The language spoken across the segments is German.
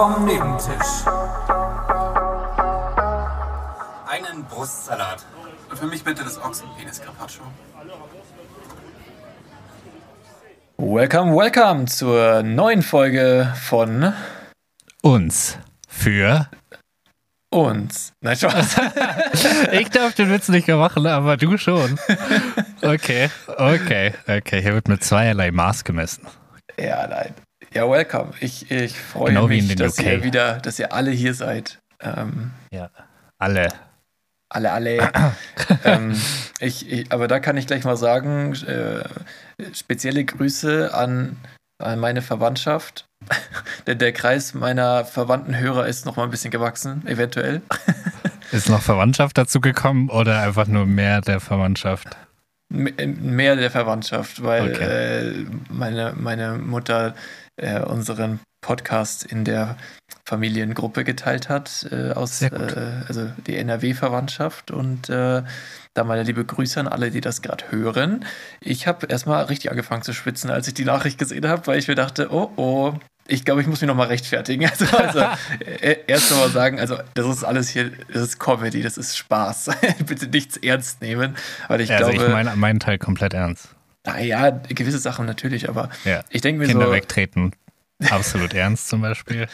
vom Nebentisch. Einen Brustsalat. Und für mich bitte das Ochsenpenis Carpaccio. Welcome, welcome zur neuen Folge von uns für uns. Nein, Spaß. ich darf den Witz nicht mehr machen, aber du schon. Okay, okay, okay. Hier wird mit zweierlei Maß gemessen. Ja, nein. Ja, welcome. Ich, ich freue Genau mich, dass UK. ihr wieder, dass ihr alle hier seid. Ähm, Ja. Alle. alle, alle. ähm, ich, ich, aber da kann ich gleich mal sagen, äh, spezielle Grüße an, an meine Verwandtschaft. Denn der Kreis meiner verwandten Hörer ist noch mal ein bisschen gewachsen, eventuell. Ist noch Verwandtschaft dazu gekommen oder einfach nur mehr der Verwandtschaft? M- Mehr der Verwandtschaft, weil Okay. äh, meine, meine Mutter äh, unseren Podcast in der Familiengruppe geteilt hat, äh, aus äh, also die NRW-Verwandtschaft. Und äh, da meine liebe Grüße an alle, die das gerade hören. Ich habe erstmal richtig angefangen zu schwitzen, als ich die Nachricht gesehen habe, weil ich mir dachte, oh oh. Ich glaube, ich muss mich nochmal rechtfertigen. Also, also äh, erst nochmal sagen, also das ist alles hier, das ist Comedy, das ist Spaß. Bitte nichts ernst nehmen, weil ich also glaube, ich meine meinen Teil komplett ernst. Naja, gewisse Sachen natürlich, aber Ja. ich denke mir Kinder so, wegtreten. Absolut ernst zum Beispiel.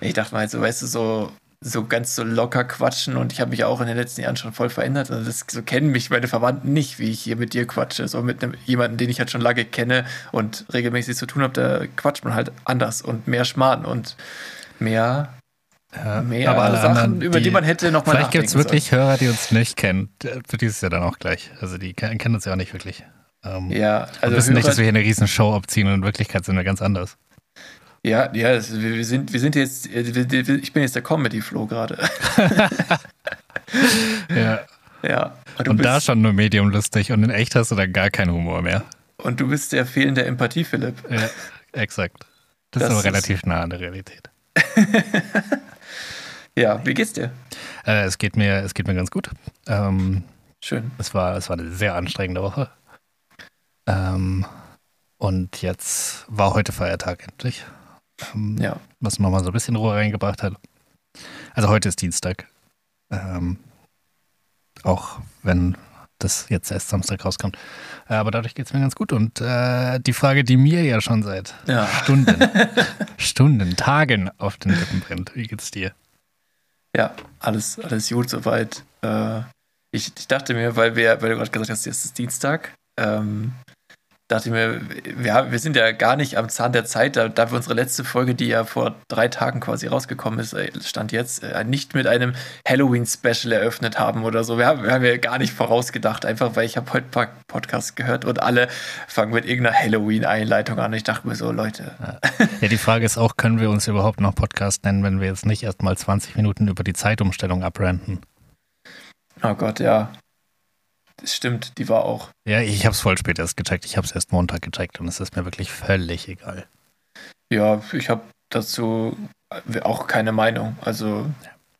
ich dachte mal, so, weißt du, so, so ganz so locker quatschen und ich habe mich auch in den letzten Jahren schon voll verändert. Also das, so kennen mich meine Verwandten nicht, wie ich hier mit dir quatsche. So mit einem, jemandem, den ich halt schon lange kenne und regelmäßig zu tun habe, da quatscht man halt anders und mehr Schmarrn und mehr, Ja, mehr aber alle Sachen, anderen, über die, man hätte noch mal Vielleicht gibt es nachdenken wirklich Hörer, die uns nicht kennen. Für die ist es ja dann auch gleich. Also die ke- kennen uns ja auch nicht wirklich. Ähm. Ja, also also wissen nicht, dass wir hier eine riesen Show abziehen und in Wirklichkeit sind wir ganz anders. ja, ja, das, wir, wir sind, wir sind jetzt, äh, wir- wir- ich bin jetzt der Comedy-Flow gerade. Ja. ja. Und bist- da schon nur medium lustig und in echt hast du da gar keinen Humor mehr. Und du bist der fehlende Empathie, Philipp. Ja, exakt. Das, Das ist aber relativ nah an der Realität. Ja, wie geht's dir? Äh, es, geht mir, es geht mir ganz gut. Ähm, Schön. es, war, es war eine sehr anstrengende Woche. Ähm, und jetzt war heute Feiertag endlich. Ähm, Ja. Was nochmal so ein bisschen Ruhe reingebracht hat. Also heute ist Dienstag. Ähm, auch wenn das jetzt erst Samstag rauskommt. Äh, aber dadurch geht es mir ganz gut. Und äh, die Frage, die mir ja schon seit Ja. Stunden, Stunden, Tagen auf den Lippen brennt. Wie geht's dir? Ja, alles, alles gut soweit. Äh, ich, ich dachte mir, weil, wir, weil du gerade gesagt hast, jetzt ist Dienstag, ähm, dachte ich mir, ja, wir sind ja gar nicht am Zahn der Zeit, da, da wir unsere letzte Folge, die ja vor drei Tagen quasi rausgekommen ist, äh, stand jetzt, äh, nicht mit einem Halloween-Special eröffnet haben oder so. Wir haben, wir haben ja gar nicht vorausgedacht, einfach weil ich habe heute ein paar Podcasts gehört und alle fangen mit irgendeiner Halloween-Einleitung an. Ich dachte mir so, Leute, Ja, die Frage ist auch, können wir uns überhaupt noch Podcast nennen, wenn wir jetzt nicht erst mal 20 Minuten über die Zeitumstellung abrenten? oh Gott, ja. Das stimmt, die war auch. Ja, ich habe es voll spät erst gecheckt. Ich habe es erst Montag gecheckt und es ist mir wirklich völlig egal. Ja, ich habe dazu auch keine Meinung. Also,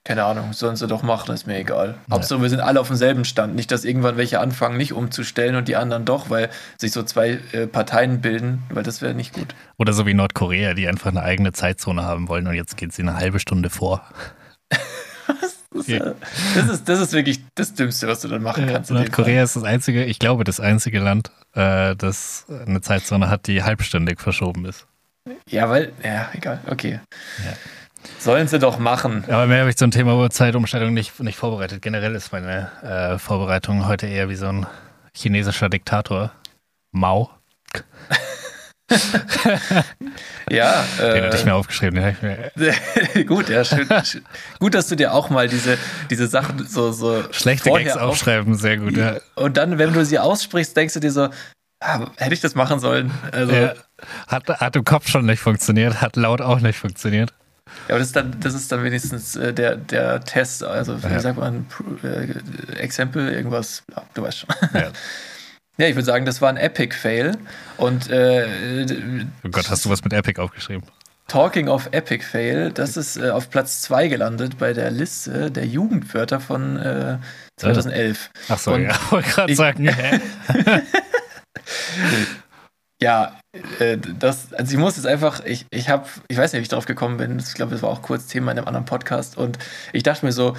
keine Ahnung, sollen sie doch machen, ist mir egal. Ja. Hauptsache, wir sind alle auf demselben Stand. Nicht, dass irgendwann welche anfangen, nicht umzustellen und die anderen doch, weil sich so zwei äh, Parteien bilden, weil das wäre nicht gut. Oder so wie Nordkorea, die einfach eine eigene Zeitzone haben wollen und jetzt geht sie eine halbe Stunde vor. Das ist, äh, das ist, das ist wirklich das Dümmste, was du dann machen kannst. Nordkorea ist das einzige, ich glaube, das einzige Land, äh, das eine Zeitzone hat, die halbstündig verschoben ist. Ja, weil, ja, egal, okay. Ja. Sollen sie doch machen. Aber mehr habe ich zum Thema Zeitumstellung nicht, nicht vorbereitet. Generell ist meine äh, Vorbereitung heute eher wie so ein chinesischer Diktator. Mao. Ja, Den hatte ich äh, mir aufgeschrieben. Den hab ich mir, gut, ja, schön, schön. Gut, dass du dir auch mal diese, diese Sachen so, so schlechte Gags auf- aufschreiben, sehr gut. Ja. Und dann, wenn du sie aussprichst, denkst du dir so, ah, hätte ich das machen sollen? Also, Ja. Hat, hat im Kopf schon nicht funktioniert, hat laut auch nicht funktioniert. Ja, aber das ist dann, das ist dann wenigstens äh, der, der Test, also wie Ja. sagt man, äh, Exempel, irgendwas, ja, du weißt schon. Ja. Ja, ich würde sagen, das war ein Epic-Fail. Und äh, Oh Gott, hast du was mit Epic aufgeschrieben? Talking of Epic Fail, das ist äh, auf Platz 2 gelandet bei der Liste der Jugendwörter von äh, 2011. Ach so, Und ja, wollte gerade sagen. Ja, äh, das, also ich muss jetzt einfach, ich, ich habe, ich weiß nicht, wie ich drauf gekommen bin, ich glaube, das war auch kurz Thema in einem anderen Podcast und ich dachte mir so,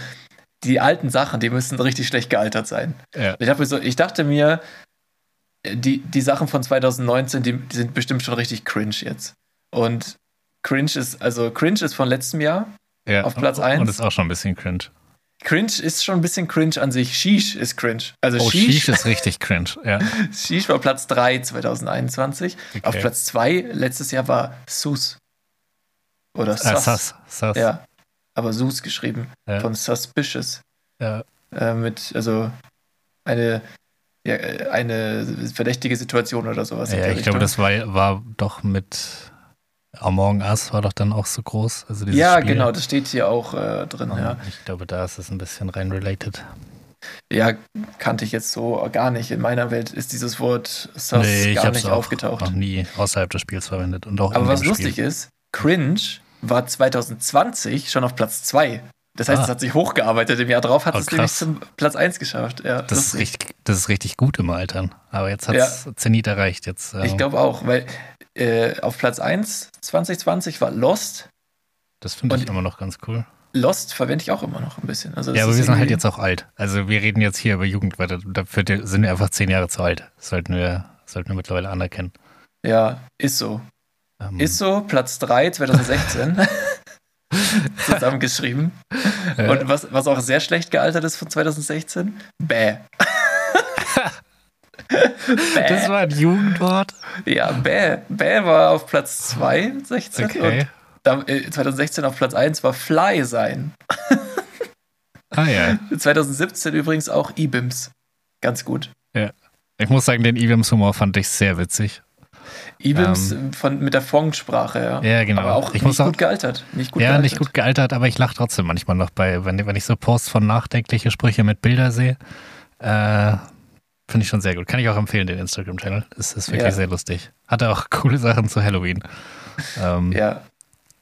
die alten Sachen, die müssen richtig schlecht gealtert sein. Ja. Ich, mir so, ich dachte mir, die, die Sachen von 2019, die, die sind bestimmt schon richtig cringe jetzt. Und cringe ist, also cringe ist von letztem Jahr. Ja. Auf Platz eins. Und ist auch schon ein bisschen cringe. Cringe ist schon ein bisschen cringe an sich. Sheesh ist cringe. Also Oh, Sheesh, Sheesh ist richtig cringe. Ja. Sheesh war Platz 3 2021. Okay. Auf Platz 2 letztes Jahr war Sus. Oder Äh, Sus. Sus. Sus. Ja. Aber Sus geschrieben. Ja. Von Suspicious. Ja. Äh, mit, also eine, ja, äh, eine verdächtige Situation oder sowas. Ja, ich glaube, Richtung. das war, war doch mit Among Us war doch dann auch so groß. Also dieses Ja, Spiel. genau, das steht hier auch äh, drin, ja. Ich glaube, da ist es ein bisschen rein related. Ja, kannte ich jetzt so gar nicht. In meiner Welt ist dieses Wort Sus ich gar nicht auch aufgetaucht. noch nie außerhalb des Spiels verwendet. Und auch Aber was lustig Spiel. ist, Cringe war 2020 schon auf Platz 2. Das heißt, Ah. es hat sich hochgearbeitet. Im Jahr drauf hat Oh, es nämlich zum Platz 1 geschafft. Ja, Das ist, richtig, das ist richtig gut im Altern. Aber jetzt hat es Zenit erreicht. Jetzt, äh, Ich glaube auch, weil äh, auf Platz 1 2020 war Lost. das finde ich immer noch ganz cool. Lost verwende ich auch immer noch ein bisschen. Also Ja, aber wir sind halt jetzt auch alt. Also wir reden jetzt hier über Jugend weiter. Dafür sind wir einfach zehn Jahre zu alt. Das sollten wir, sollten wir mittlerweile anerkennen. Ja, ist so. Ähm, Ist so, Platz 3 2016. Zusammengeschrieben. Ja. Und was, was auch sehr schlecht gealtert ist von 2016? Bäh. das war ein Jugendwort. Ja, Bäh. Bäh war auf Platz 2 16 Okay. und da, äh, 2016 auf Platz 1 war Fly sein. Ah ja. 2017 übrigens auch E-Bims. Ganz gut. Ich muss sagen, den Ibims-Humor fand ich sehr witzig. E-Bims von, mit der Fong-Sprache, ja. Ähm. Ja, genau. Aber auch Ich nicht muss auch- gut gealtert. Nicht gut ja, gealtert. nicht gut gealtert, aber ich lache trotzdem manchmal noch bei, wenn, wenn ich so Posts von nachdenkliche Sprüche mit Bilder sehe. Äh, Finde ich schon sehr gut. Kann ich auch empfehlen, den Instagram-Channel. Es ist wirklich Ja. sehr lustig. Hat auch coole Sachen zu Halloween. Ähm, Ja,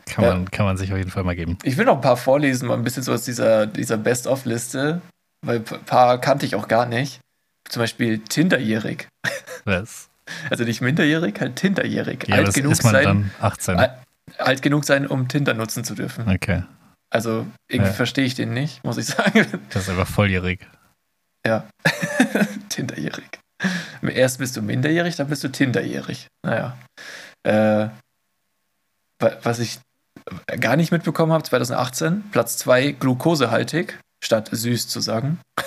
kann, Ja. Man, kann man sich auf jeden Fall mal geben. Ich will noch ein paar vorlesen, mal ein bisschen so aus dieser, dieser Best-of-Liste, weil ein paar kannte ich auch gar nicht. Zum Beispiel Tinderjährig. Was? Also nicht minderjährig, halt Tinderjährig. Ja, alt, genug sein, dann 18. Al- alt genug sein, um Tinder nutzen zu dürfen. Okay. Also irgendwie Ja. verstehe ich den nicht, muss ich sagen. Das ist einfach volljährig. ja, Tinderjährig. Erst bist du minderjährig, dann bist du Tinderjährig. Naja. Äh, wa- was ich gar nicht mitbekommen habe, 2018, Platz 2 glukosehaltig, statt süß zu sagen.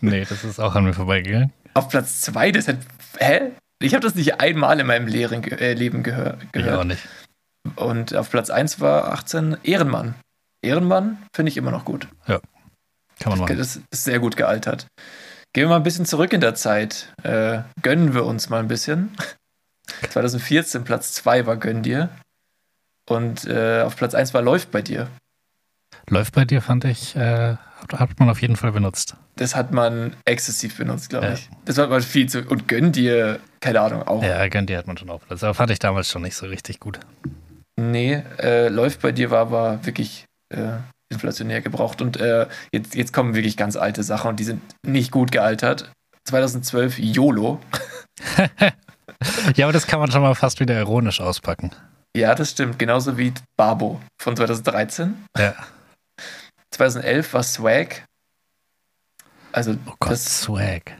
Nee, das ist auch an mir vorbeigegangen. Auf Platz 2, das hat. Hä? Ich habe das nicht einmal in meinem Lehren, äh, Leben gehör, Ich auch gehört. nicht. Und auf Platz 1 war 18 Ehrenmann. Ehrenmann finde ich immer noch gut. Kann man machen. Das ist sehr gut gealtert. Gehen wir mal ein bisschen zurück in der Zeit. Äh, gönnen wir uns mal ein bisschen. 2014 Platz 2 war Gönn dir. Und äh, auf Platz 1 war Läuft bei dir. Läuft bei dir, fand ich, äh, hat, man auf jeden Fall benutzt. Das hat man exzessiv benutzt, glaube Ja. ich. Das war mal viel zu. Und Gönn dir, keine Ahnung, auch. Ja, gönnt die hat man schon auch benutzt. Aber fand ich damals schon nicht so richtig gut. Nee, äh, läuft bei dir war aber wirklich äh, inflationär gebraucht. Und äh, jetzt, jetzt kommen wirklich ganz alte Sachen und die sind nicht gut gealtert. 2012 YOLO. Ja, aber das kann man schon mal fast wieder ironisch auspacken. Ja, das stimmt. Genauso wie Babo von 2013. Ja. 2011 war Swag. Also Oh Gott, das Swag.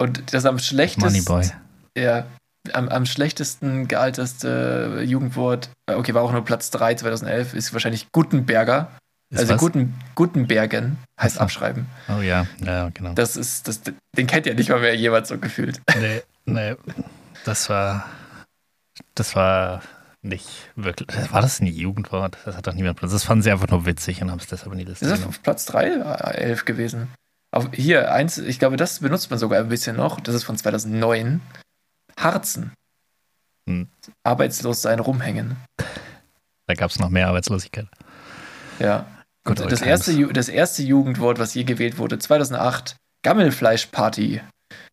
und das am schlechtesten. Moneyboy. Ja, am, am schlechtesten gealteste Jugendwort. äh, Okay, war auch nur Platz 3 2011. Ist wahrscheinlich Gutenberger. Ist also was? Guten, Gutenbergen heißt Ach so. abschreiben. Oh ja, ja, genau. Das ist, das, den kennt ja nicht mal mehr jemand so gefühlt. Nee, nee. Das war. Das war nicht wirklich. War das ein Jugendwort? Das hat doch niemand benutzt. Das fanden sie einfach nur witzig und haben es deshalb in die Liste Ist das auf Platz 3, äh, 11 gewesen? Auf, hier, eins, ich glaube, das benutzt man sogar ein bisschen noch. Das ist von 2009. Harzen. Hm. Arbeitslos sein, rumhängen. Da gab es noch mehr Arbeitslosigkeit. Ja. Old das erste, das erste Jugendwort, was je gewählt wurde, 2008, Gammelfleischparty.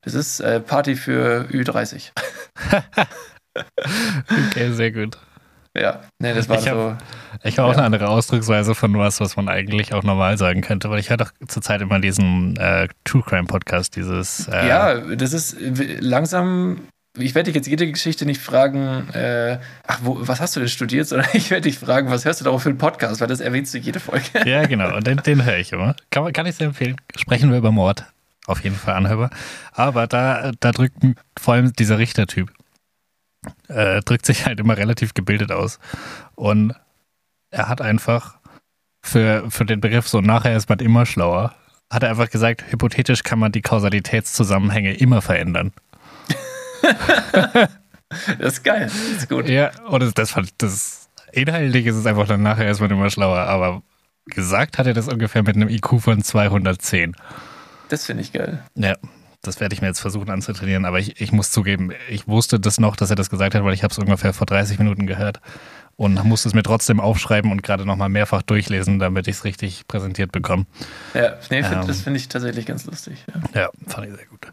Das ist äh, Party für Ü30. Okay, sehr gut. Ja, nee, das war Ich hab- so. Ich habe auch Ja. eine andere Ausdrucksweise von was, was man eigentlich auch normal sagen könnte, weil ich höre doch zurzeit immer diesen äh, True Crime Podcast, dieses. Äh, Ja, das ist langsam ich werde dich jetzt jede Geschichte nicht fragen, äh, ach, wo, was hast du denn studiert, sondern ich werde dich fragen, was hörst du darauf für einen Podcast, weil das erwähnst du jede Folge. Ja, genau, und den, den höre ich immer. Kann, kann ich sehr empfehlen. Sprechen wir über Mord. Auf jeden Fall anhörbar. Aber da, da drückt vor allem dieser Richtertyp, äh, drückt sich halt immer relativ gebildet aus. Und er hat einfach für, für den Begriff so nachher ist man immer schlauer, hat er einfach gesagt, hypothetisch kann man die Kausalitätszusammenhänge immer verändern. das ist geil, das ist gut. Ja, und das, das, das inhaltlich ist es einfach dann nachher ist man immer schlauer, aber gesagt hat er das ungefähr mit einem IQ von 210. Das finde ich geil. Ja, das werde ich mir jetzt versuchen anzutrainieren, aber ich, ich muss zugeben, ich wusste das noch, dass er das gesagt hat, weil ich habe es ungefähr vor 30 Minuten gehört und musste es mir trotzdem aufschreiben und gerade nochmal mehrfach durchlesen, damit ich es richtig präsentiert bekomme. Ja, nee, find, ähm, das finde ich tatsächlich ganz lustig. Ja. ja. fand ich sehr gut.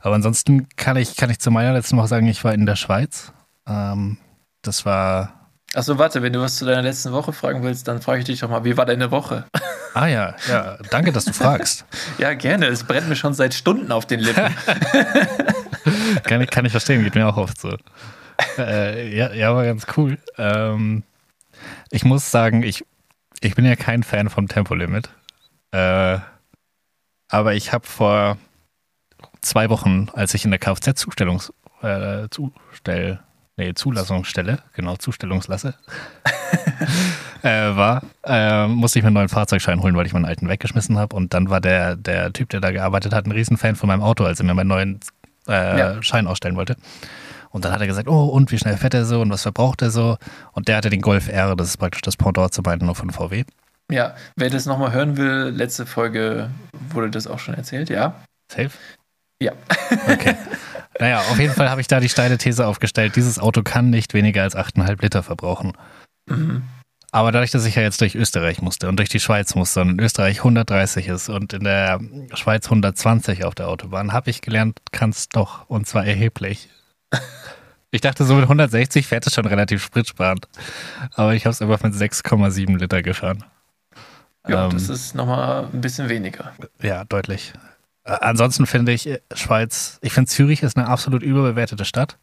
Aber ansonsten kann ich, kann ich zu meiner letzten Woche sagen, ich war in der Schweiz. Ähm, das war. Achso, warte, wenn du was zu deiner letzten Woche fragen willst, dann frage ich dich doch mal, wie war deine Woche? Ah ja, ja, danke, dass du fragst. ja, gerne. Es brennt mir schon seit Stunden auf den Lippen. kann, ich, kann ich verstehen, geht mir auch oft so äh, ja, ja, war ganz cool. Ähm, ich muss sagen, ich, ich bin ja kein Fan vom Tempolimit. Äh, aber ich habe vor zwei Wochen, als ich in der Kfz-Zustellungs äh, Zustell, nee, Zulassungsstelle, genau, Zustellungslasse, äh, war, äh, musste ich mir einen neuen Fahrzeugschein holen, weil ich meinen alten weggeschmissen habe. Und dann war der, der Typ, der da gearbeitet hat, ein Riesenfan von meinem Auto, als er mir meinen neuen äh, ja. Schein ausstellen wollte. Und dann hat er gesagt, oh, und wie schnell fährt er so und was verbraucht er so? Und der hatte den Golf R, das ist praktisch das Pendant zu beiden nur von VW. Ja, wer das nochmal hören will, letzte Folge wurde das auch schon erzählt, ja. Safe? Ja. Okay. Naja, auf jeden Fall habe ich da die steile These aufgestellt, dieses Auto kann nicht weniger als 8,5 Liter verbrauchen. Mhm. Aber dadurch, dass ich ja jetzt durch Österreich musste und durch die Schweiz musste und in Österreich 130 ist und in der Schweiz 120 auf der Autobahn, habe ich gelernt, kann es doch und zwar erheblich. Ich dachte, so mit 160 fährt es schon relativ spritsparend. Aber ich habe es einfach mit 6,7 Liter gefahren. Ja, ähm, das ist nochmal ein bisschen weniger. Ja, deutlich. Äh, ansonsten finde ich äh, Schweiz, ich finde Zürich ist eine absolut überbewertete Stadt.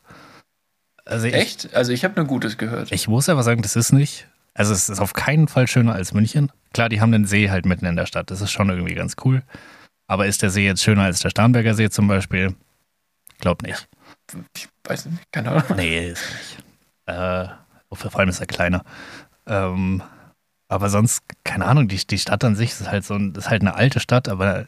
Also ich, Echt? Also ich habe nur Gutes gehört. Ich muss aber sagen, das ist nicht. Also es ist auf keinen Fall schöner als München. Klar, die haben den See halt mitten in der Stadt. Das ist schon irgendwie ganz cool. Aber ist der See jetzt schöner als der Starnberger See zum Beispiel? Glaub nicht. Ich weiß nicht, keine Ahnung. Nee, ist nicht. Äh, vor allem ist er kleiner. Ähm, aber sonst, keine Ahnung, die, die Stadt an sich ist halt so ist halt eine alte Stadt, aber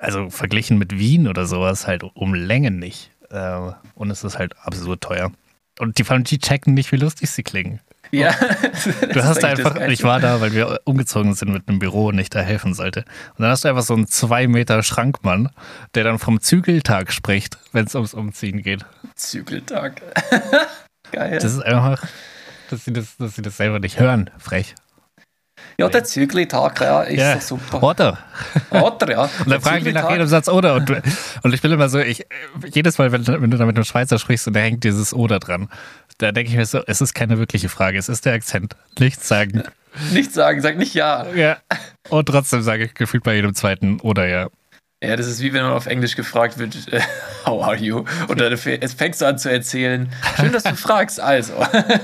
also verglichen mit Wien oder sowas halt um Längen nicht. Äh, und es ist halt absurd teuer. Und die, die checken nicht, wie lustig sie klingen. Ja. du hast einfach, ich war da, weil wir umgezogen sind mit einem Büro und ich da helfen sollte. Und dann hast du einfach so einen zwei Meter Schrankmann, der dann vom Zügeltag spricht, wenn es ums Umziehen geht. Zügeltag. Geil. Das ist einfach, dass sie das, dass sie das selber nicht hören. Frech. Ja, der Zügeltag, ja, ist ja. super. Oder. Oder, ja. Und dann fragen die nach jedem Satz oder. Und, und ich bin immer so, ich, jedes Mal, wenn, wenn du da mit einem Schweizer sprichst und da hängt dieses oder dran, da denke ich mir so, es ist keine wirkliche Frage, es ist der Akzent. Nichts sagen. Nichts sagen, sag nicht ja. Ja. Und trotzdem sage ich gefühlt bei jedem zweiten oder ja. Ja, das ist wie wenn man auf Englisch gefragt wird, how are you? Und dann fängst du an zu erzählen, schön, dass du fragst, also.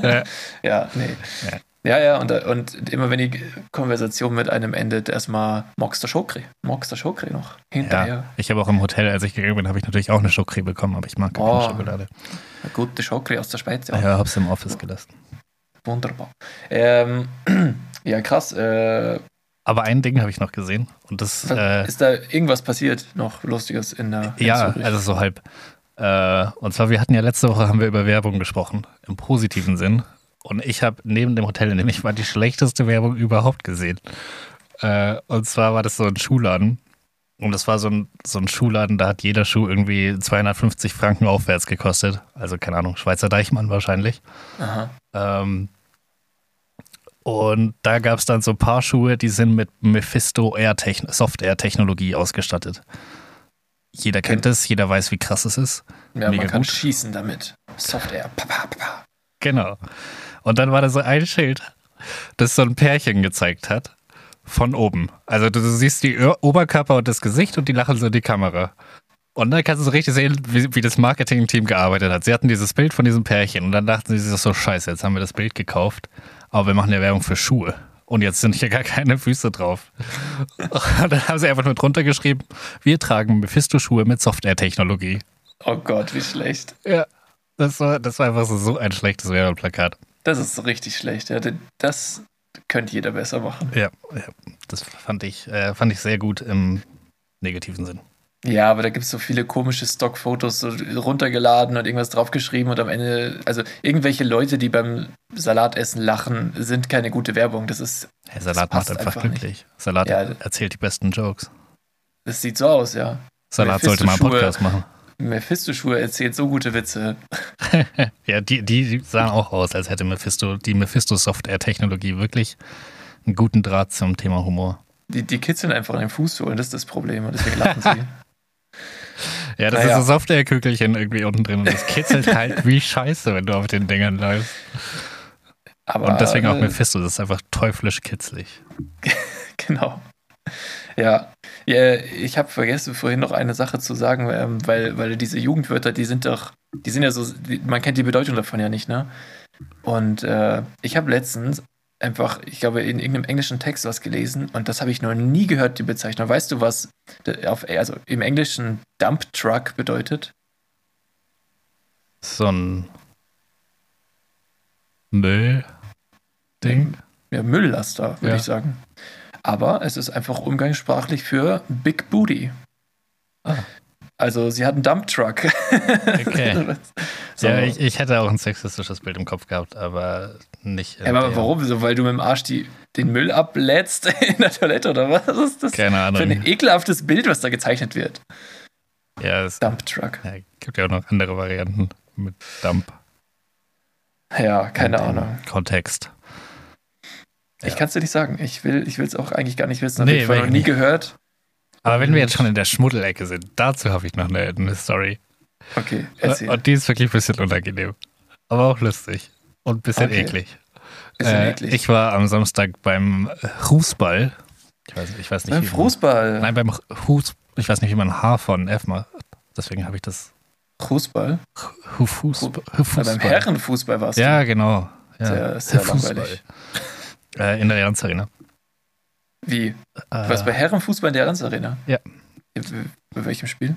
Ja, ja nee. Ja. Ja, ja, und, und immer wenn die Konversation mit einem endet, erstmal magst du Schokri. Magst du Schokri noch hinterher. Ja, ich habe auch im Hotel, als ich gegangen bin, habe ich natürlich auch eine Schokri bekommen, aber ich mag keine oh, Schokolade. Eine gute Schokri aus der Schweiz, ja. Ja, hab's im Office gelassen. Wunderbar. Ähm, ja, krass. Äh, aber ein Ding habe ich noch gesehen. Und das, äh, ist da irgendwas passiert, noch Lustiges in der in Ja, Zürich? also so halb. Äh, und zwar, wir hatten ja letzte Woche haben wir über Werbung gesprochen, im positiven Sinn. Und ich habe neben dem Hotel, in dem ich war, die schlechteste Werbung überhaupt gesehen. Äh, und zwar war das so ein Schuhladen. Und das war so ein, so ein Schuhladen, da hat jeder Schuh irgendwie 250 Franken aufwärts gekostet. Also keine Ahnung, Schweizer Deichmann wahrscheinlich. Ähm, und da gab es dann so ein paar Schuhe, die sind mit Mephisto Air Soft Air Technologie ausgestattet. Jeder kennt es, jeder weiß, wie krass es ist. Ja, Mega man kann gut. schießen damit. Soft Air. Papa, papa. Genau. Und dann war da so ein Schild, das so ein Pärchen gezeigt hat. Von oben. Also du, du siehst die Oberkörper und das Gesicht und die lachen so in die Kamera. Und dann kannst du so richtig sehen, wie, wie das Marketing-Team gearbeitet hat. Sie hatten dieses Bild von diesem Pärchen und dann dachten sie sich so, scheiße, jetzt haben wir das Bild gekauft, aber wir machen ja Werbung für Schuhe. Und jetzt sind hier gar keine Füße drauf. Und dann haben sie einfach nur drunter geschrieben, wir tragen Mephisto-Schuhe mit Software-Technologie. Oh Gott, wie schlecht. Ja, das war, das war einfach so, so ein schlechtes Werbeplakat. Das ist richtig schlecht. Ja. Das könnte jeder besser machen. Ja, das fand ich, äh, fand ich sehr gut im negativen Sinn. Ja, aber da gibt es so viele komische Stockfotos so runtergeladen und irgendwas draufgeschrieben und am Ende, also irgendwelche Leute, die beim Salatessen lachen, sind keine gute Werbung. Das ist. Hey, Salat macht einfach, einfach glücklich. Nicht. Salat ja, erzählt die besten Jokes. Das sieht so aus, ja. Salat sollte mal einen Podcast machen. Mephisto-Schuhe erzählt so gute Witze. ja, die, die sahen auch aus, als hätte Mephisto, die Mephisto-Software-Technologie wirklich einen guten Draht zum Thema Humor. Die, die kitzeln einfach an den Fußsohlen, das ist das Problem und deswegen lachen sie. Ja, das naja. ist so Software-Kügelchen irgendwie unten drin und das kitzelt halt wie scheiße, wenn du auf den Dingern läufst. Aber, und deswegen auch äh, Mephisto, das ist einfach teuflisch kitzlig. genau. Ja. Ja ich habe vergessen, vorhin noch eine Sache zu sagen, ähm, weil, weil diese Jugendwörter, die sind doch, die sind ja so, man kennt die Bedeutung davon ja nicht, ne? Und äh, ich habe letztens einfach, ich glaube, in irgendeinem englischen Text was gelesen und das habe ich noch nie gehört, die Bezeichnung. Weißt du, was auf, also im Englischen Dump Truck bedeutet? So ein Müll-Ding? Ja, Mülllaster, würde ja. ich sagen. Aber es ist einfach umgangssprachlich für Big Booty. Ah. Also sie hat einen Dumptruck. Okay. so. Ja, ich, ich, hätte auch ein sexistisches Bild im Kopf gehabt, aber nicht. Ja, aber warum? So, weil du mit dem Arsch die, den Müll ablädst in der Toilette oder was? ist das Keine Ahnung. für ein ekelhaftes Bild, was da gezeichnet wird? Ja, es Dumptruck. Ja, gibt ja auch noch andere Varianten mit Dump. Ja, keine Ahnung. Kontext. Ich ja. kann es dir nicht sagen. Ich will es auch eigentlich gar nicht wissen. Habe nee, ich noch nie gehört. Aber wenn wir jetzt schon in der Schmuddelecke sind, dazu habe ich noch eine, eine Story. Okay, erzähl. Und die ist wirklich ein bisschen unangenehm. Aber auch lustig. Und ein bisschen okay. eklig. Bisschen äh, eklig. Ich war am Samstag beim Fußball. Ich weiß, ich weiß nicht. Beim Fußball? Nein, beim Fuß. Ich weiß nicht, wie man H von F macht. Deswegen habe ich das. Fußball? Fußball. Fußball. Beim Herrenfußball warst du. Ja, genau. Ja. Sehr, sehr langweilig. Äh, in der Allianz Arena. Wie? Äh, Was bei Herrenfußball in der Allianz Arena? Ja. Bei welchem Spiel?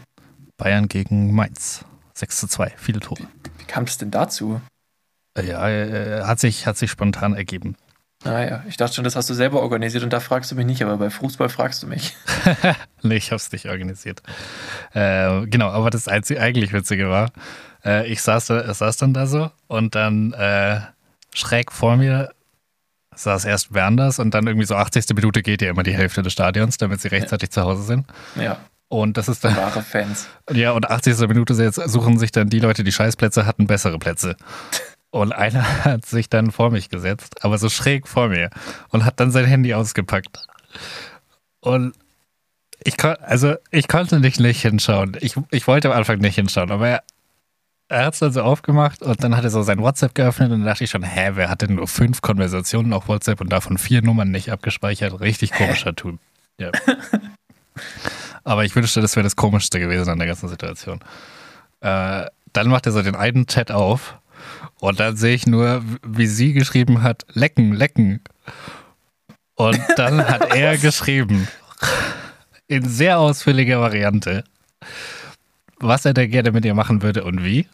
Bayern gegen Mainz. 6 zu 2, viele Tore. Wie, wie kam es denn dazu? Äh, ja, äh, hat sich, hat sich spontan ergeben. Ah ja, ich dachte schon, das hast du selber organisiert und da fragst du mich nicht, aber bei Fußball fragst du mich. nee, ich hab's nicht organisiert. Äh, genau, aber das einzige, eigentlich Witzige war, äh, ich saß, saß dann da so und dann äh, schräg vor mir saß erst Werners und dann irgendwie so 80. Minute geht ja immer die Hälfte des Stadions, damit sie rechtzeitig ja. zu Hause sind. Ja. Und das ist dann. Wahre Fans. Ja, und 80. Minute suchen sich dann die Leute, die Scheißplätze hatten, bessere Plätze. Und einer hat sich dann vor mich gesetzt, aber so schräg vor mir und hat dann sein Handy ausgepackt. Und ich, also ich konnte nicht, nicht hinschauen. Ich, ich wollte am Anfang nicht hinschauen, aber er, er hat es dann so aufgemacht und dann hat er so sein WhatsApp geöffnet und dann dachte ich schon, hä, wer hat denn nur fünf Konversationen auf WhatsApp und davon vier Nummern nicht abgespeichert? Richtig komischer Typ. Ja. Aber ich wünschte, das wäre das Komischste gewesen an der ganzen Situation. Äh, dann macht er so den einen Chat auf und dann sehe ich nur, wie sie geschrieben hat, lecken, lecken. Und dann hat er geschrieben, in sehr ausführlicher Variante, was er da gerne mit ihr machen würde und wie.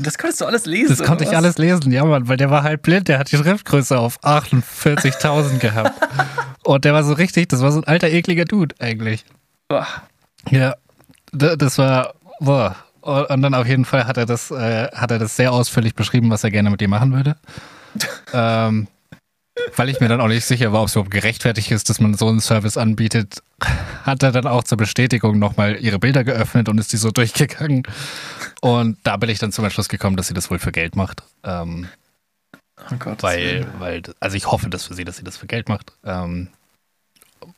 Das konntest du alles lesen. Das konnte ich alles lesen, ja, Mann, weil der war halt blind, der hat die Schriftgröße auf 48.000 gehabt. Und der war so richtig, das war so ein alter, ekliger Dude eigentlich. Boah. Ja, das war, boah. Und dann auf jeden Fall hat er das, äh, hat er das sehr ausführlich beschrieben, was er gerne mit dir machen würde. ähm, weil ich mir dann auch nicht sicher war, ob es überhaupt gerechtfertigt ist, dass man so einen Service anbietet, hat er dann auch zur Bestätigung nochmal ihre Bilder geöffnet und ist die so durchgegangen. Und da bin ich dann zum Entschluss gekommen, dass sie das wohl für Geld macht. Ähm, oh Gott, weil, weil, also ich hoffe das für sie, dass sie das für Geld macht. Ähm,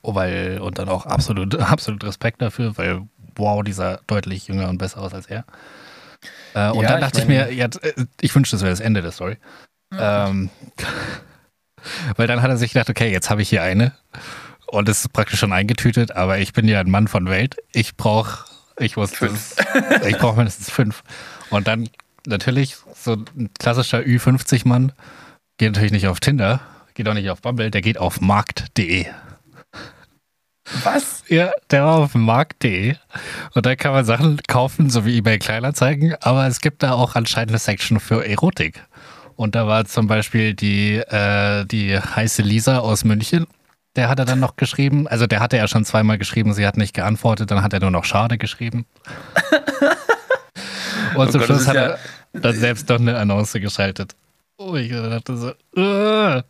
weil, und dann auch absolut, absolut Respekt dafür, weil wow, dieser deutlich jünger und besser aus als er. Äh, und ja, dann dachte ich, ich mir, ja, ich wünschte, das wäre das Ende der Story. Ähm, weil dann hat er sich gedacht, okay, jetzt habe ich hier eine. und es ist praktisch schon eingetütet, aber ich bin ja ein Mann von Welt. Ich brauche, ich wusste Fünf. ich brauche mindestens fünf. Und dann natürlich so ein klassischer Ü50-Mann geht natürlich nicht auf Tinder, geht auch nicht auf Bumble, der geht auf markt.de. Was? Ja, der war auf markt.de und da kann man Sachen kaufen, so wie eBay Kleinanzeigen, aber es gibt da auch anscheinend eine Section für Erotik. Und da war zum Beispiel die, äh, die heiße Lisa aus München. Der hat er dann noch geschrieben. Also der hatte ja schon zweimal geschrieben, sie hat nicht geantwortet, dann hat er nur noch schade geschrieben. Und Oh zum Gott, Schluss hat ja- er dann selbst noch eine Annonce geschaltet. Oh, ich dachte so, äh.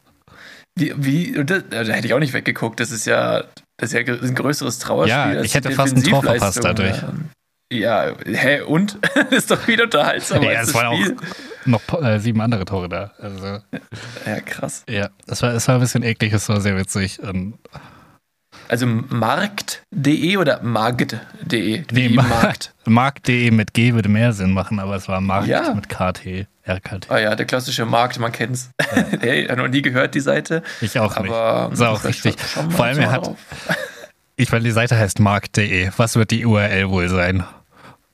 Wie, wie, das, da hätte ich auch nicht weggeguckt. Das ist ja, das ist ja ein größeres Trauerspiel. Ja, ich hätte fast ein Tor verpasst Defensivleistung. Ja, hä, und? das ist doch viel unterhaltsamer Ja, als es das auch Spiel. Noch äh, sieben andere Tore da. Also, Ja, krass. ja, es war, es war ein bisschen eklig, es war sehr witzig. Und Also markt.de oder markt.de? Nee, Markt. Markt.de mit G würde mehr Sinn machen, aber es war Markt Ja. mit KT, RKT. Ah ja, der klassische Markt, man kennt's. hey, hat noch nie gehört, die Seite. Ich auch nicht. Aber Ist auch richtig. Vor allem, er hat, ich meine, die Seite heißt markt.de. Was wird die URL wohl sein?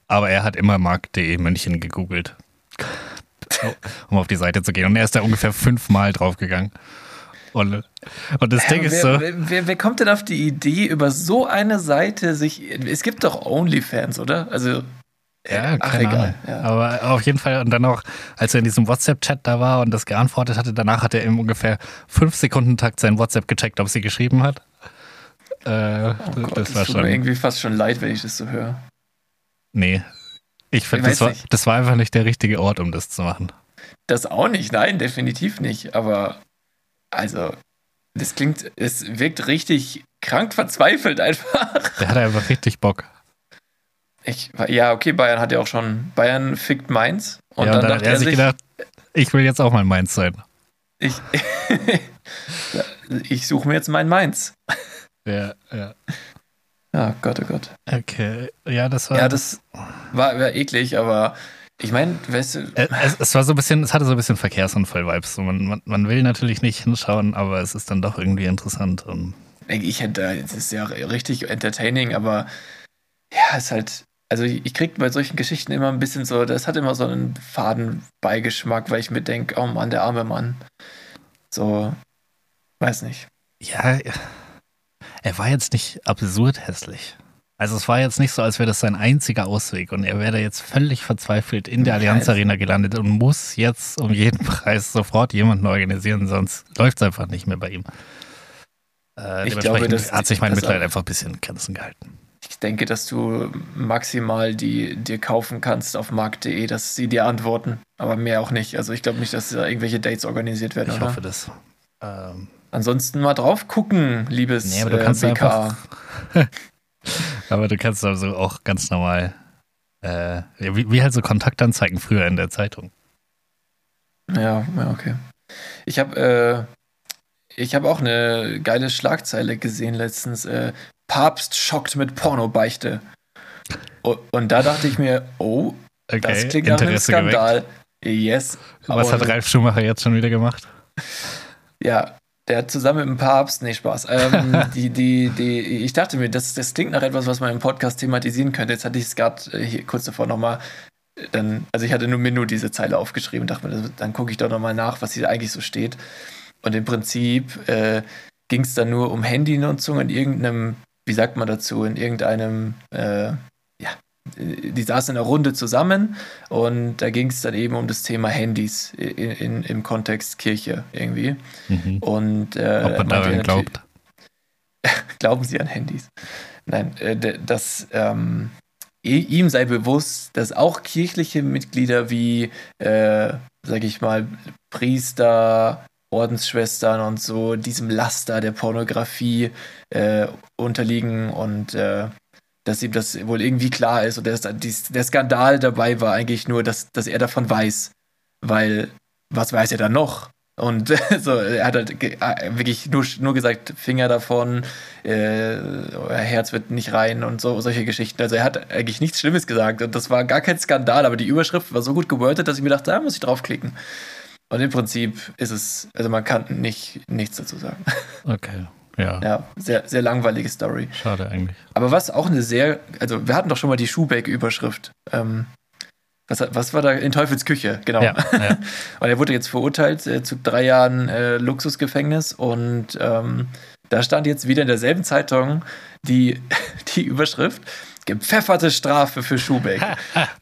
Aber er hat immer markt.de München gegoogelt, um auf die Seite zu gehen. Und er ist da ungefähr fünfmal draufgegangen. Und, und das Ding Ja, ist wer, so, wer, wer, wer kommt denn auf die Idee, über so eine Seite sich. Es gibt doch OnlyFans, oder? Also. Ja, ach, keine egal. Ahnung. Ja. Aber auf jeden Fall, und dann auch, als er in diesem WhatsApp-Chat da war und das geantwortet hatte, danach hat er im ungefähr fünf Sekunden Takt sein WhatsApp gecheckt, ob sie geschrieben hat. Äh, Oh Gott, das war tut mir irgendwie fast schon leid, wenn ich das so höre. Nee. Ich finde, das war, das war einfach nicht der richtige Ort, um das zu machen. Das auch nicht, nein, definitiv nicht. Aber also, das klingt, es wirkt richtig krank verzweifelt einfach. Der hatte einfach richtig Bock. Ich, ja, okay, Bayern hat ja auch schon. Bayern fickt Mainz. Und ja, dann, und dann hat dachte er sich sich, gedacht, ich will jetzt auch mal Mainz sein. ich, ich suche mir jetzt mein Mainz. Ja, ja. Ja, Gott, oh Gott. Okay. Ja, das war. Ja, das war, war eklig, aber ich meine, weißt du, es, es war so ein bisschen, es hatte so ein bisschen Verkehrsunfall-Vibes. Man, man, man will natürlich nicht hinschauen, aber es ist dann doch irgendwie interessant. Ich hätte, es ist ja richtig entertaining, aber ja, ist halt, also ich, ich krieg bei solchen Geschichten immer ein bisschen so, das hat immer so einen faden Beigeschmack, weil ich mir denke, oh Mann, der arme Mann. So, weiß nicht. ja, er war jetzt nicht absurd hässlich. Also es war jetzt nicht so, als wäre das sein einziger Ausweg und er wäre jetzt völlig verzweifelt in der Allianz Arena gelandet und muss jetzt um jeden Preis sofort jemanden organisieren, sonst läuft es einfach nicht mehr bei ihm. Äh, Ich glaube, dass- hat sich mein Mitleid einfach ein bisschen in Grenzen gehalten. Ich denke, dass du maximal die dir kaufen kannst auf markt.de, dass sie dir antworten, aber mehr auch nicht. Also ich glaube nicht, dass da irgendwelche Dates organisiert werden, Ich oder? hoffe das. Ähm, Ansonsten mal drauf gucken, liebes Nee, aber du äh, kannst BK. Aber du kannst also auch ganz normal, äh, wie, wie halt so Kontaktanzeigen früher in der Zeitung. Ja, ja, okay. Ich habe äh, ich habe auch eine geile Schlagzeile gesehen letztens. Äh, Papst schockt mit Pornobeichte. Und, und da dachte ich mir, oh, Okay, das klingt nach einem Interesse geweckt. Skandal. Yes. Was hat Ralf Schumacher jetzt schon wieder gemacht? Ja, der hat zusammen mit dem Papst, nee, Spaß. Ähm, die, die, die, ich dachte mir, das, das klingt nach etwas, was man im Podcast thematisieren könnte. Jetzt hatte ich es gerade äh, hier kurz davor nochmal. Dann, also ich hatte nur mir nur diese Zeile aufgeschrieben, dachte mir, dann gucke ich doch nochmal nach, was hier eigentlich so steht. Und im Prinzip äh, ging es dann nur um Handynutzung in irgendeinem, wie sagt man dazu, in irgendeinem, äh, äh, die saßen in einer Runde zusammen und da ging es dann eben um das Thema Handys in, in, im Kontext Kirche irgendwie. Mhm. Und äh, Ob man daran glaubt. Glauben Sie an Handys? Nein, äh, d- dass ähm, ihm sei bewusst, dass auch kirchliche Mitglieder wie, äh, sag ich mal, Priester, Ordensschwestern und so diesem Laster der Pornografie äh, unterliegen und äh, dass ihm das wohl irgendwie klar ist und der, der Skandal dabei war eigentlich nur, dass, dass er davon weiß, weil was weiß er dann noch? Und so, er hat halt äh, wirklich nur, nur gesagt, Finger davon, äh, Herz wird nicht rein und so, solche Geschichten. Also er hat eigentlich nichts Schlimmes gesagt und das war gar kein Skandal, aber die Überschrift war so gut gewordet, dass ich mir dachte, da muss ich draufklicken. Und im Prinzip ist es, also man kann nicht nichts dazu sagen. Okay. Ja. Ja, sehr, sehr langweilige Story. Schade eigentlich. Aber was auch eine sehr, also wir hatten doch schon mal die Schubeck-Überschrift. Ähm, was, was war da? In Teufels Küche, genau. Ja, ja. Und er wurde jetzt verurteilt äh, zu drei Jahren äh, Luxusgefängnis und ähm, da stand jetzt wieder in derselben Zeitung die, die Überschrift: Gepfefferte Strafe für Schubeck.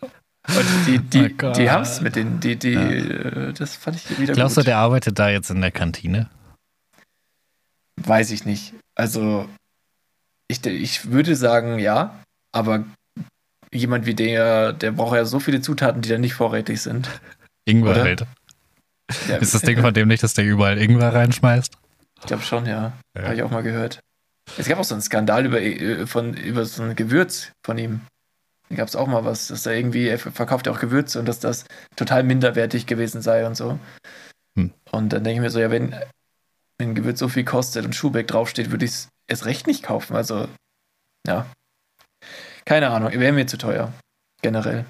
und die, die, Oh die haben es mit den, die, die, äh, das fand ich wieder Glaubst gut. du, der arbeitet da jetzt in der Kantine? Weiß ich nicht. Also, ich, ich würde sagen, ja, aber jemand wie der, der braucht ja so viele Zutaten, die dann nicht vorrätig sind. Ingwer Oder? halt. Der, Ist das Ding von dem nicht, dass der überall Ingwer reinschmeißt? Ich glaube schon, ja. Ja. Habe ich auch mal gehört. Es gab auch so einen Skandal über, äh, von, über so ein Gewürz von ihm. Da gab es auch mal was, dass er irgendwie, er verkauft ja auch Gewürze und dass das total minderwertig gewesen sei und so. Hm. Und dann denke ich mir so, ja, wenn ein Gewürz so viel kostet und Schubeck draufsteht, würde ich es erst recht nicht kaufen. Also, ja. Keine Ahnung, wäre mir zu teuer. Generell.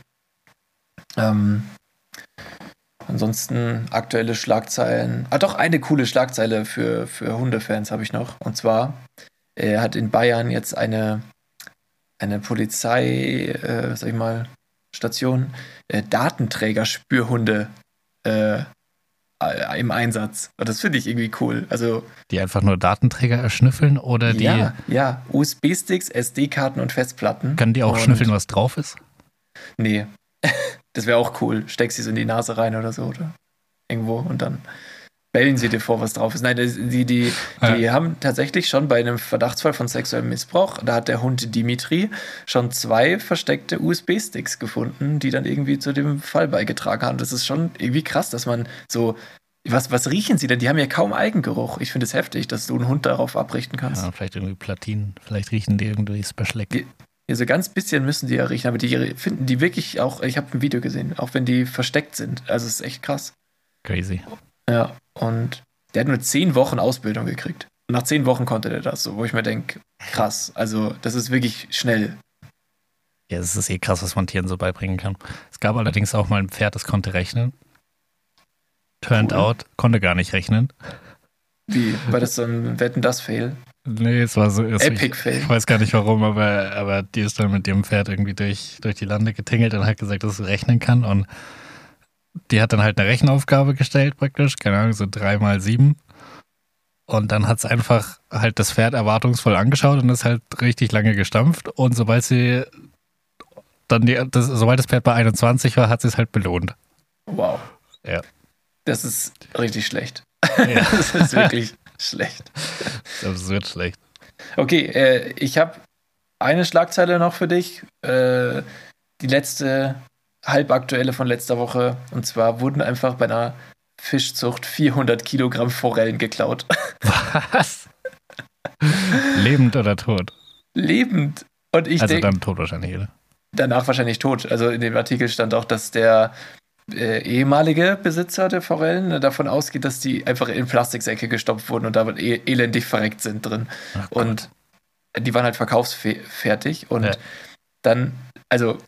Ähm, ansonsten aktuelle Schlagzeilen. Ah, doch, eine coole Schlagzeile für, für Hundefans habe ich noch. Und zwar äh, hat in Bayern jetzt eine, eine Polizei, äh, sag ich mal, Station, äh, Datenträger-Spürhunde äh, im Einsatz. Und das finde ich irgendwie cool. Also, Die einfach nur Datenträger erschnüffeln oder die ja, ja, USB-Sticks, SD-Karten und Festplatten. können die auch und, schnüffeln, was drauf ist? Nee. das wäre auch cool. Steckst sie so in die Nase rein oder so, oder irgendwo und dann bellen sie dir vor, was drauf ist. Nein, die, die, die Ja. haben tatsächlich schon bei einem Verdachtsfall von sexuellem Missbrauch, da hat der Hund Dimitri schon zwei versteckte USB-Sticks gefunden, die dann irgendwie zu dem Fall beigetragen haben. Das ist schon irgendwie krass, dass man so. Was, was riechen sie denn? Die haben ja kaum Eigengeruch. Ich finde es heftig, dass du einen Hund darauf abrichten kannst. Ja, vielleicht irgendwie Platinen, vielleicht riechen die irgendwie Special. Die- Ja, so ganz bisschen müssen die ja riechen, aber die finden die wirklich auch, ich habe ein Video gesehen, auch wenn die versteckt sind. Also es ist echt krass. Crazy. Ja, und der hat nur zehn Wochen Ausbildung gekriegt. Und nach zehn Wochen konnte der das, so, wo ich mir denke, krass. Also das ist wirklich schnell. Ja, es ist eh krass, was man Tieren so beibringen kann. Es gab allerdings auch mal ein Pferd, das konnte rechnen. Turned Cool. out, konnte gar nicht rechnen. Wie, war das so ein Wetten das Fail? Nee, es war so. Es, Epic ich, Fail. ich weiß gar nicht warum, aber, aber die ist dann mit ihrem Pferd irgendwie durch, durch die Lande getingelt und hat gesagt, dass sie rechnen kann. Und die hat dann halt eine Rechenaufgabe gestellt, praktisch, keine Ahnung, so drei mal sieben. Und dann hat es einfach halt das Pferd erwartungsvoll angeschaut und ist halt richtig lange gestampft. Und sobald sie dann die, das, sobald das Pferd bei 21 war, hat sie es halt belohnt. Wow. Ja. Das ist richtig schlecht. Ja, Das ist wirklich schlecht. das wird schlecht. Okay, äh, ich habe eine Schlagzeile noch für dich. Äh, die letzte halbaktuelle von letzter Woche. Und zwar wurden einfach bei einer Fischzucht 400 Kilogramm Forellen geklaut. Was? Lebend oder tot? Lebend. Und ich also denke, dann tot wahrscheinlich, oder? danach wahrscheinlich tot. Also in dem Artikel stand auch, dass der äh, ehemalige Besitzer der Forellen äh, davon ausgeht, dass die einfach in Plastiksäcke gestopft wurden und damit e elendig verreckt sind drin. Und die waren halt verkaufsfertig. Und Ja. dann, also,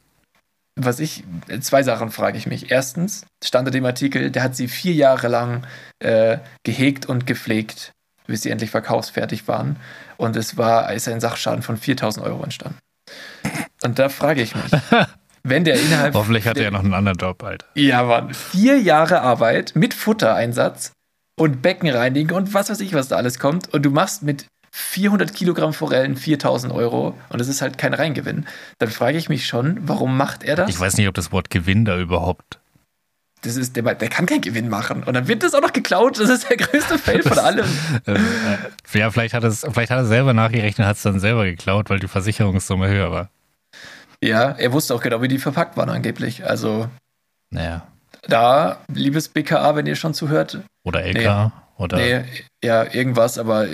was ich, zwei Sachen frage ich mich. Erstens, stand in dem Artikel, der hat sie vier Jahre lang äh, gehegt und gepflegt, bis sie endlich verkaufsfertig waren. Und es war, ist ein Sachschaden von 4000 Euro entstanden. Und da frage ich mich, wenn der innerhalb. Hoffentlich hat er ja noch einen anderen Job, Alter. ja, Mann. Vier Jahre Arbeit mit Futtereinsatz und Beckenreinigen und was weiß ich, was da alles kommt. Und du machst mit 400 Kilogramm Forellen 4000 Euro und es ist halt kein Reingewinn. Dann frage ich mich schon, warum macht er das? Ich weiß nicht, ob das Wort Gewinn da überhaupt. Das ist, der, der kann keinen Gewinn machen. Und dann wird das auch noch geklaut. Das ist der größte Fail von allem. Ähm, äh, ja, vielleicht hat, es, vielleicht hat er selber nachgerechnet, hat es dann selber geklaut, weil die Versicherungssumme höher war. Ja, er wusste auch genau, wie die verpackt waren angeblich. Also Naja. da, liebes BKA, wenn ihr schon zuhört, Oder LK. Oder nee, ja, irgendwas, aber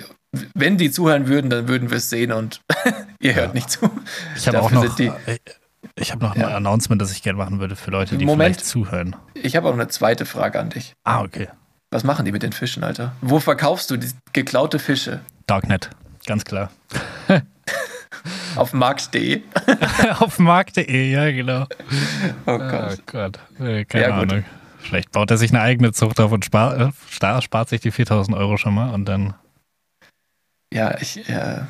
wenn die zuhören würden, dann würden wir es sehen und ihr hört Ja. nicht zu. ich habe auch noch. sind Ich, ich habe noch Ja. ein Announcement, das ich gerne machen würde für Leute, die Moment. vielleicht zuhören. Ich habe auch eine zweite Frage an dich. Ah, okay. Was machen die mit den Fischen, Alter? Wo verkaufst du die geklaute Fische? Darknet, ganz klar. Auf markt.de? Auf markt.de, ja, genau. Oh Oh Gott. Gott, äh, keine Ja, gut. Ahnung. Vielleicht baut er sich eine eigene Zucht auf und spart, äh, spart sich die 4000 Euro schon mal und dann. Ja, ich. Äh,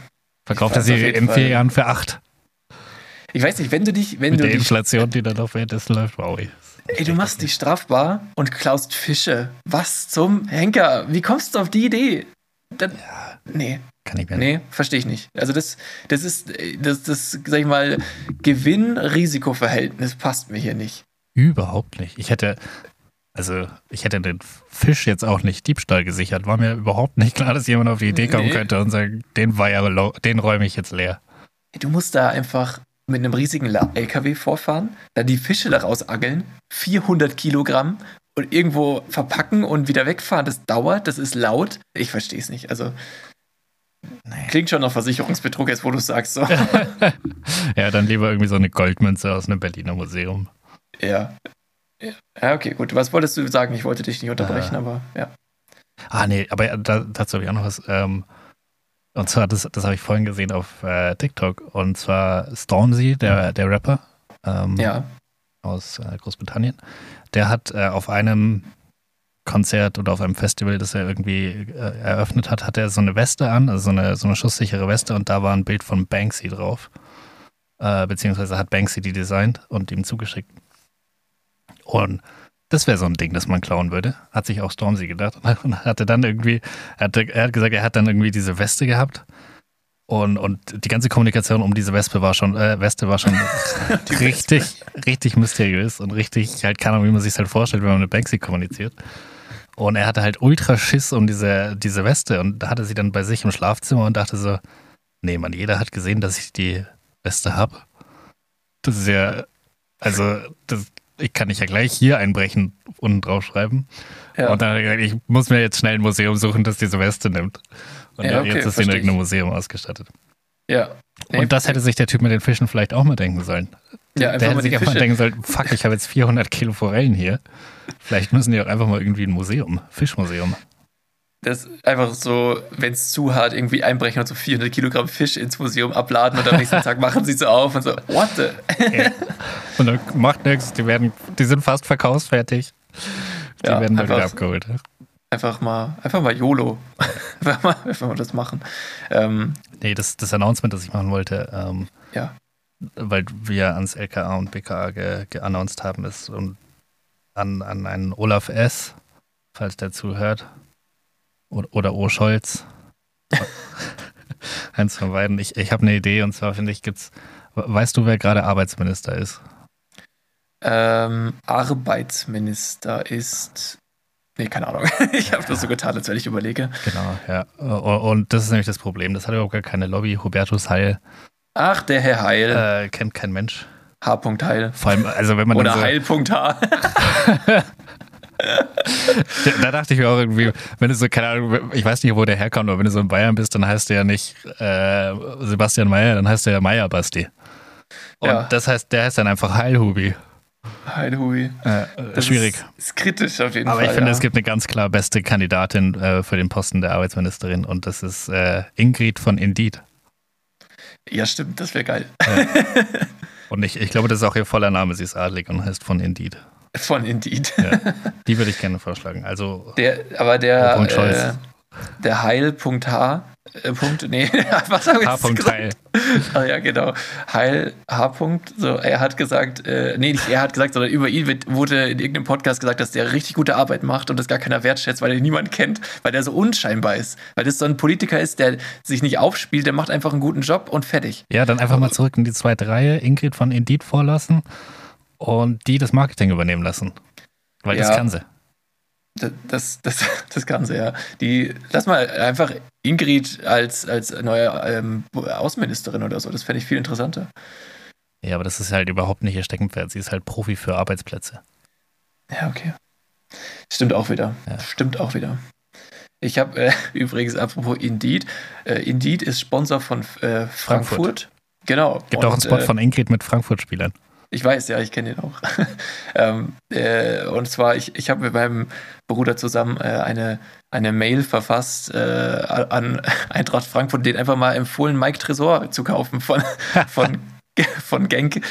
Verkauft er sie in vier Jahren für acht. Ich weiß nicht, wenn du dich. Wenn Mit du der dich, Inflation, die dann auf währenddessen läuft, wow. Ey, du machst dich strafbar und klaust Fische. Was zum Henker? Wie kommst du auf die Idee? Das, Ja, nee, kann ich mir nee, verstehe ich nicht. Also das, das ist, das, das, sag ich mal, Gewinn-Risiko-Verhältnis passt mir hier nicht. Überhaupt nicht. Ich hätte, also ich hätte den Fisch jetzt auch nicht Diebstahl gesichert. War mir überhaupt nicht klar, dass jemand auf die Idee kommen Nee. könnte und sagen, den war ja, den räume ich jetzt leer. Du musst da einfach mit einem riesigen LKW vorfahren, dann die Fische daraus angeln, 400 Kilogramm und irgendwo verpacken und wieder wegfahren. Das dauert, das ist laut. Ich verstehe es nicht. Also Nee. klingt schon nach Versicherungsbetrug, jetzt wo du es sagst. So. Ja, dann lieber irgendwie so eine Goldmünze aus einem Berliner Museum. ja. Ja, okay, gut. Was wolltest du sagen? Ich wollte dich nicht unterbrechen, Äh. aber ja. Ah, nee, aber ja, da, dazu habe ich auch noch was. Ähm, und zwar, das, das habe ich vorhin gesehen auf äh, TikTok. Und zwar Stormzy, der, der Rapper ähm, Ja. aus äh, Großbritannien, der hat äh, auf einem Konzert oder auf einem Festival, das er irgendwie äh, eröffnet hat, hat er so eine Weste an, also so eine, so eine schusssichere Weste und da war ein Bild von Banksy drauf. Äh, beziehungsweise hat Banksy die designt und ihm zugeschickt. Und das wäre so ein Ding, das man klauen würde. Hat sich auch Stormzy gedacht. Und hatte dann irgendwie, er, hatte, er hat gesagt, er hat dann irgendwie diese Weste gehabt. Und, und die ganze Kommunikation um diese Wespe war schon, äh, Weste war schon richtig, richtig mysteriös und richtig, halt keine Ahnung, wie man sich halt vorstellt, wenn man mit Banksy kommuniziert. Und er hatte halt ultra Schiss um diese, diese Weste und da hatte sie dann bei sich im Schlafzimmer und dachte so, nee, man, jeder hat gesehen, dass ich die Weste habe. Das ist ja, also, das, ich kann nicht ja gleich hier einbrechen und draufschreiben. Ja. Und dann hat er gesagt, ich muss mir jetzt schnell ein Museum suchen, das diese Weste nimmt. Und Ja, okay, jetzt ist sie in irgendeinem. Museum ausgestattet. ja. Nee, Und das hätte sich der Typ mit den Fischen vielleicht auch mal denken sollen. ja, der hätte sich einfach mal denken sollen, fuck, ich habe jetzt 400 Kilo Forellen hier. Vielleicht müssen die auch einfach mal irgendwie ein Museum, Fischmuseum. Das ist einfach so, wenn es zu hart irgendwie einbrechen und so 400 Kilogramm Fisch ins Museum abladen und am nächsten Tag machen sie so auf und so, what the? Und dann macht nichts, die werden, die sind fast verkaufsfertig. Die Ja, werden mal wieder abgeholt. Einfach mal, einfach mal YOLO. einfach, mal, einfach mal das machen. Ähm, Nee, das, das Announcement, das ich machen wollte, ähm, ja. weil wir ans LKA und BKA ge, geannounced haben, ist und an, an einen Olaf S., falls der zuhört, oder, oder O. Scholz. Eins von beiden. Ich, ich habe eine Idee und zwar finde ich, gibt's, weißt du, wer gerade Arbeitsminister ist? Ähm, Arbeitsminister ist. Nee, keine Ahnung. ich habe das so getan, als wenn ich überlege. Genau, ja. Und das ist nämlich das Problem. Das hat überhaupt gar keine Lobby. Hubertus Heil Ach, der Herr Heil. äh, kennt kein Mensch. H. Heil. Vor allem, also wenn man Oder so, Heilpunkt H. Da, da dachte ich mir auch irgendwie, wenn du so, keine Ahnung, ich weiß nicht, wo der herkommt, aber wenn du so in Bayern bist, dann heißt der ja nicht äh, Sebastian Meyer, dann heißt der ja Meier Basti. Und Ja. das heißt, der heißt dann einfach Heilhubi. Heilhui. Äh, schwierig. Ist, ist kritisch auf jeden aber Fall. ich finde, ja. es gibt eine ganz klar beste Kandidatin äh, für den Posten der Arbeitsministerin und das ist äh, Ingrid von Indeed. Ja, stimmt, das wäre geil. Und ich, ich glaube, das ist auch ihr voller Name. Sie ist adlig und heißt von Indeed. Von Indeed. Ja. Die würde ich gerne vorschlagen. Also Der, aber der, äh, der Heil.H. Äh, Punkt, nee, was habe ich jetzt? Heil. Ah ja, genau. Heil H. Punkt, so, er hat gesagt, äh, nee, nicht er hat gesagt, sondern über ihn wird, wurde in irgendeinem Podcast gesagt, dass der richtig gute Arbeit macht und das gar keiner wertschätzt, weil er niemand kennt, weil der so unscheinbar ist. Weil das so ein Politiker ist, der sich nicht aufspielt, der macht einfach einen guten Job und fertig. Ja, dann einfach mal zurück in die zweite Reihe, Ingrid von Indeed vorlassen und die das Marketing übernehmen lassen. Weil das Ja. kann sie. Das, das, das, das Ganze, ja. Die, lass mal einfach Ingrid als, als neue ähm, Außenministerin oder so, das fände ich viel interessanter. Ja, aber das ist halt überhaupt nicht ihr Steckenpferd. Sie ist halt Profi für Arbeitsplätze. Ja, okay. Stimmt auch wieder. Ja. Stimmt auch wieder. Ich habe äh, übrigens, apropos Indeed, äh, Indeed ist Sponsor von äh, Frankfurt. Frankfurt. Genau. Gibt auch einen Und, Spot äh, von Ingrid mit Frankfurt-Spielern. Ich weiß, ja, ich kenne den auch. ähm, äh, und zwar, ich, ich habe mit meinem Bruder zusammen äh, eine, eine Mail verfasst äh, an Eintracht Frankfurt, den einfach mal empfohlen, Mike Tresor zu kaufen von, von von Genk,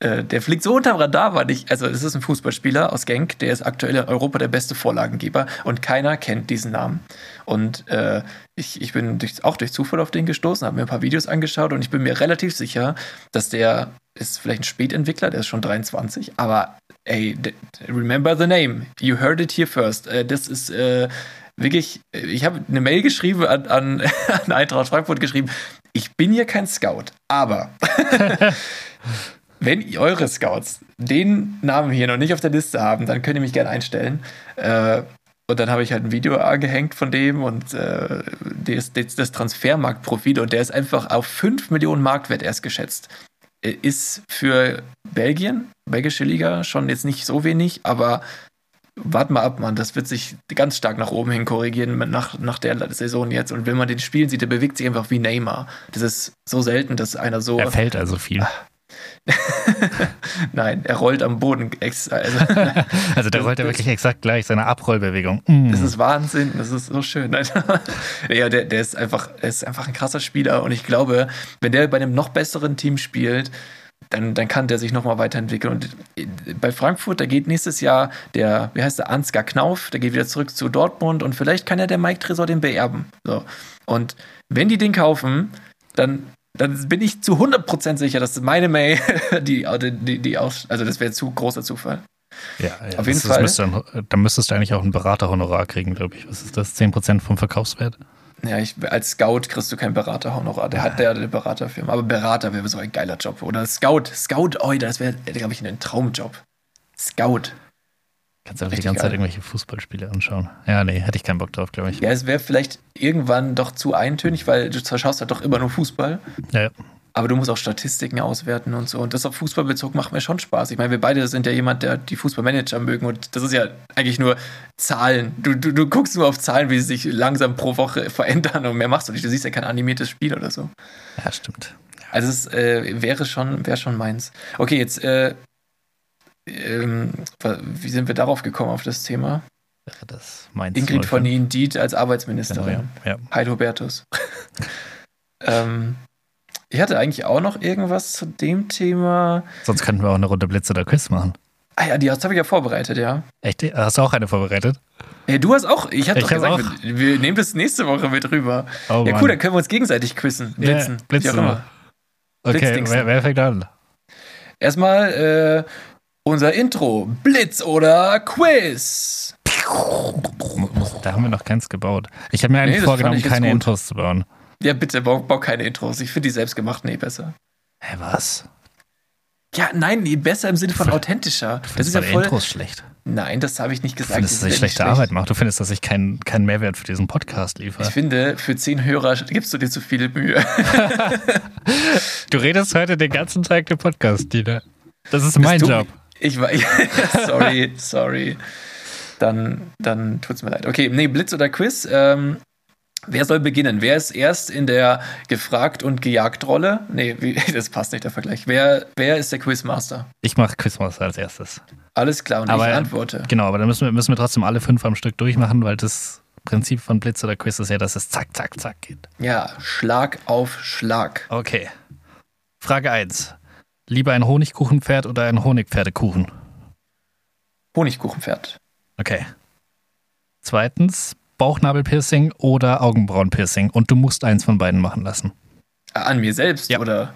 äh, äh, der fliegt so unterm Radar, war nicht. Also, es ist ein Fußballspieler aus Genk, der ist aktuell in Europa der beste Vorlagengeber und keiner kennt diesen Namen. Und äh, ich, ich bin durch, auch durch Zufall auf den gestoßen, habe mir ein paar Videos angeschaut und ich bin mir relativ sicher, dass der ist vielleicht ein Spätentwickler, der ist schon 23, aber ey, remember the name. You heard it here first. Äh, das ist äh, wirklich, ich habe eine Mail geschrieben an, an, an Eintracht Frankfurt geschrieben, ich bin hier kein Scout, aber wenn eure Scouts den Namen hier noch nicht auf der Liste haben, dann könnt ihr mich gerne einstellen. Äh, und dann habe ich halt ein Video angehängt von dem und äh, das, das Transfermarktprofil und der ist einfach auf 5 Millionen Marktwert erst geschätzt. Ist für Belgien, belgische Liga, schon jetzt nicht so wenig, aber warte mal ab, Mann, das wird sich ganz stark nach oben hin korrigieren nach, nach der Saison jetzt. Und wenn man den spielen sieht, der bewegt sich einfach wie Neymar. Das ist so selten, dass einer so. Er fällt also viel. Nein, er rollt am Boden. Also, also der rollt ja wirklich exakt gleich, seine Abrollbewegung. Mm. Das ist Wahnsinn, das ist so schön. ja, der, der ist einfach, ist einfach ein krasser Spieler und ich glaube, wenn der bei einem noch besseren Team spielt, dann, dann kann der sich nochmal weiterentwickeln. Und äh, bei Frankfurt, da geht nächstes Jahr der, wie heißt der, Ansgar Knauf, der geht wieder zurück zu Dortmund und vielleicht kann ja der Mike Tresor den beerben. So. Und wenn die den kaufen, dann, dann bin ich zu 100% sicher, dass meine May, die, die, die aus, also das wäre zu großer Zufall. Ja, ja auf jeden Fall. Müsste, dann müsstest du eigentlich auch ein Beraterhonorar kriegen, glaube ich. Was ist das? 10% vom Verkaufswert? Ja, ich, als Scout kriegst du kein Beraterhonorar. Der hat der eine Beraterfirma. Aber Berater wäre so ein geiler Job. Oder Scout. Scout, oh, das wäre, glaube ich, ein Traumjob. Scout. Kannst du auch die ganze. Zeit irgendwelche Fußballspiele anschauen. Ja, nee, hätte ich keinen Bock drauf, glaube ich. Ja, es wäre vielleicht irgendwann doch zu eintönig, weil du schaust halt doch immer nur Fußball. Ja, ja. Aber du musst auch Statistiken auswerten und so. Und das auf Fußballbezug macht mir schon Spaß. Ich meine, wir beide sind ja jemand, der die Fußballmanager mögen. Und das ist ja eigentlich nur Zahlen. Du, du, du guckst nur auf Zahlen, wie sie sich langsam pro Woche verändern und mehr machst du nicht. Du siehst ja kein animiertes Spiel oder so. Ja, stimmt. Also es äh, wäre schon, wäre schon meins. Okay, jetzt, äh, ähm, wie sind wir darauf gekommen auf das Thema? Das meins? Ingrid von Indeed als Arbeitsministerin. Genau, ja. Heil Hubertus. ähm, ich hatte eigentlich auch noch irgendwas zu dem Thema. Sonst könnten wir auch eine Runde Blitz oder Quiz machen. Ah ja, die habe ich ja vorbereitet, ja. Echt? Hast du auch eine vorbereitet? Ja, du hast auch. Ich habe doch gesagt, auch. Wir, wir, nehmen das nächste Woche mit rüber. Oh, ja, cool, dann können wir uns gegenseitig quizzen. Blitzen. Yeah, blitzen. Wie auch immer. Okay, wer, wer, fängt an? Erstmal äh, unser Intro. Blitz oder Quiz. Da haben wir noch keins gebaut. Ich habe mir eigentlich nee, vorgenommen, keine Intros zu bauen. Ja, bitte, bau, bau keine Intros. Ich finde die selbstgemachten eh besser. Hä, was? Ja, nein, besser im Sinne von authentischer. Du das ist ja voll. Intros schlecht. Nein, das habe ich nicht gesagt. Du findest, dass ich schlechte schlecht. Arbeit mache. Du findest, dass ich keinen kein Mehrwert für diesen Podcast liefere. Ich finde, für zehn Hörer gibst du dir zu viel Mühe. du redest heute den ganzen Tag den Podcast, Dina. Das ist mein Job. Ich war. sorry, sorry. Dann, dann tut's mir leid. Okay, nee, Blitz oder Quiz. Ähm, Wer soll beginnen? Wer ist erst in der gefragt und gejagt Rolle? Nee, wie, das passt nicht der Vergleich. Wer, wer ist der Quizmaster? Ich mache Quizmaster als erstes. Alles klar, und aber, ich antworte. Genau, aber dann müssen wir, müssen wir trotzdem alle fünf am Stück durchmachen, weil das Prinzip von Blitz oder Quiz ist ja, dass es zack, zack, zack geht. Ja, Schlag auf Schlag. Okay. Frage 1. Lieber ein Honigkuchenpferd oder ein Honigpferdekuchen? Honigkuchenpferd. Okay. Zweitens, Bauchnabelpiercing oder Augenbrauenpiercing und du musst eins von beiden machen lassen. An mir selbst ja. oder?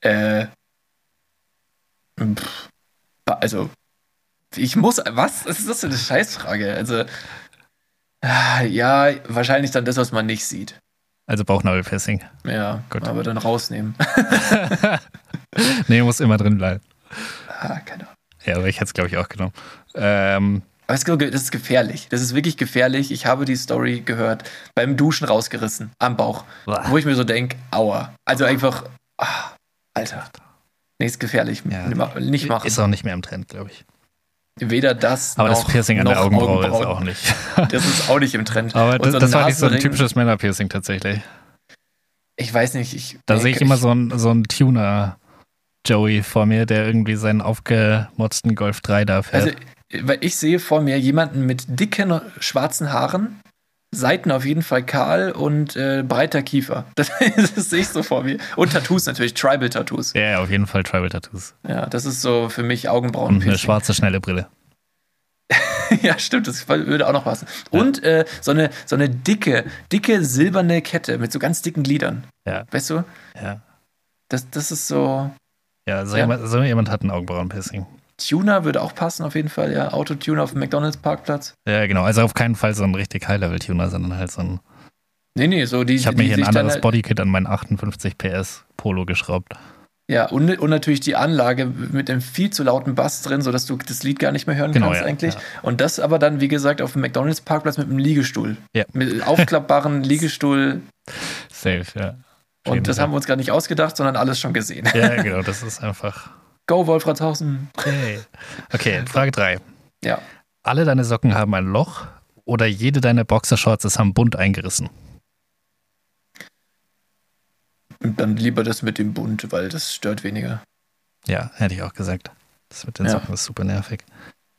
Äh. Pff, also, ich muss. Was? Was ist das für eine Scheißfrage? Also. Ah, ja, wahrscheinlich dann das, was man nicht sieht. Also Bauchnabelpiercing. Ja, gut. Aber dann rausnehmen. nee, muss immer drin bleiben. Ah, keine Ahnung. Ja, aber ich hätte es, glaube ich, auch genommen. Ähm, aber das ist gefährlich. Das ist wirklich gefährlich. Ich habe die Story gehört. Beim Duschen rausgerissen. Am Bauch. Boah. Wo ich mir so denke, aua. Also einfach, ach, Alter. Nee, ist gefährlich. Ja, nicht machen. Ist auch nicht mehr im Trend, glaube ich. Weder das Aber noch, das Piercing an der Augenbraue, ist auch nicht. das ist auch nicht im Trend. Aber das, so das war nicht so ein typisches Männerpiercing tatsächlich. Ich weiß nicht. Ich, da sehe ich immer so einen so Tuner. Joey vor mir, der irgendwie seinen aufgemotzten Golf 3 da fährt. Also weil ich sehe vor mir jemanden mit dicken schwarzen Haaren, Seiten auf jeden Fall kahl und äh, breiter Kiefer. Das, das sehe ich so vor mir. Und Tattoos natürlich, Tribal-Tattoos. Ja, ja, auf jeden Fall Tribal-Tattoos. Ja, das ist so für mich Augenbrauen. Und eine schwarze, schnelle Brille. ja, stimmt, das würde auch noch passen. Und äh, so, eine, so eine dicke, dicke silberne Kette mit so ganz dicken Gliedern. Ja. Weißt du? Ja. Das, das ist so. Ja, so, Ja. Jemand, so jemand hat ein Augenbrauenpiercing. Tuner würde auch passen, auf jeden Fall, ja. Autotuner auf dem McDonalds-Parkplatz. Ja, genau. Also auf keinen Fall so ein richtig High-Level-Tuner, sondern halt so ein. Nee, nee, so die. Ich habe mir hier ein anderes dann, Bodykit an meinen 58 PS Polo geschraubt. Ja, und, und natürlich die Anlage mit dem viel zu lauten Bass drin, sodass du das Lied gar nicht mehr hören Genau, kannst ja, eigentlich. ja. Und das aber dann, wie gesagt, auf dem McDonalds-Parkplatz mit einem Liegestuhl. Ja. Mit aufklappbaren Liegestuhl. Safe, ja. Und das haben wir uns gar nicht ausgedacht, sondern alles schon gesehen. Ja, genau. Das ist einfach. Go, Wolfratshausen. Hey. Okay, Frage 3. Ja. Alle deine Socken haben ein Loch oder jede deiner Boxershorts ist am Bund eingerissen? Und dann lieber das mit dem Bund, weil das stört weniger. Ja, hätte ich auch gesagt. Das mit den Ja. Socken ist super nervig.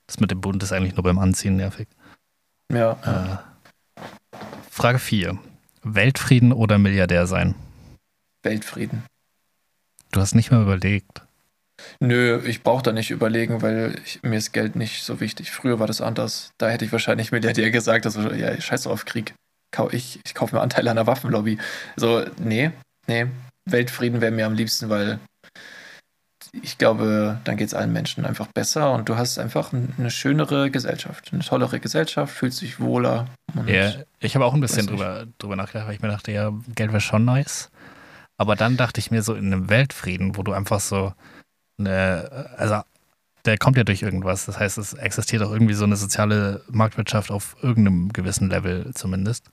Das mit dem Bund ist eigentlich nur beim Anziehen nervig. Ja. Äh, Frage 4. Weltfrieden oder Milliardär sein? Weltfrieden. Du hast nicht mal überlegt. Nö, ich brauche da nicht überlegen, weil ich, mir ist Geld nicht so wichtig. Früher war das anders. Da hätte ich wahrscheinlich Milliardär gesagt, also ja, scheiß drauf Krieg. Ich ich kaufe mir Anteile an der Waffenlobby. So, nee, nee. Weltfrieden wäre mir am liebsten, weil ich glaube, dann geht es allen Menschen einfach besser und du hast einfach eine schönere Gesellschaft, eine tollere Gesellschaft, fühlst dich wohler. Ja, ich habe auch ein bisschen drüber, drüber nachgedacht, weil ich mir dachte, ja, Geld wäre schon nice. Aber dann dachte ich mir so in einem Weltfrieden, wo du einfach so eine, also der kommt ja durch irgendwas. Das heißt, es existiert auch irgendwie so eine soziale Marktwirtschaft auf irgendeinem gewissen Level zumindest.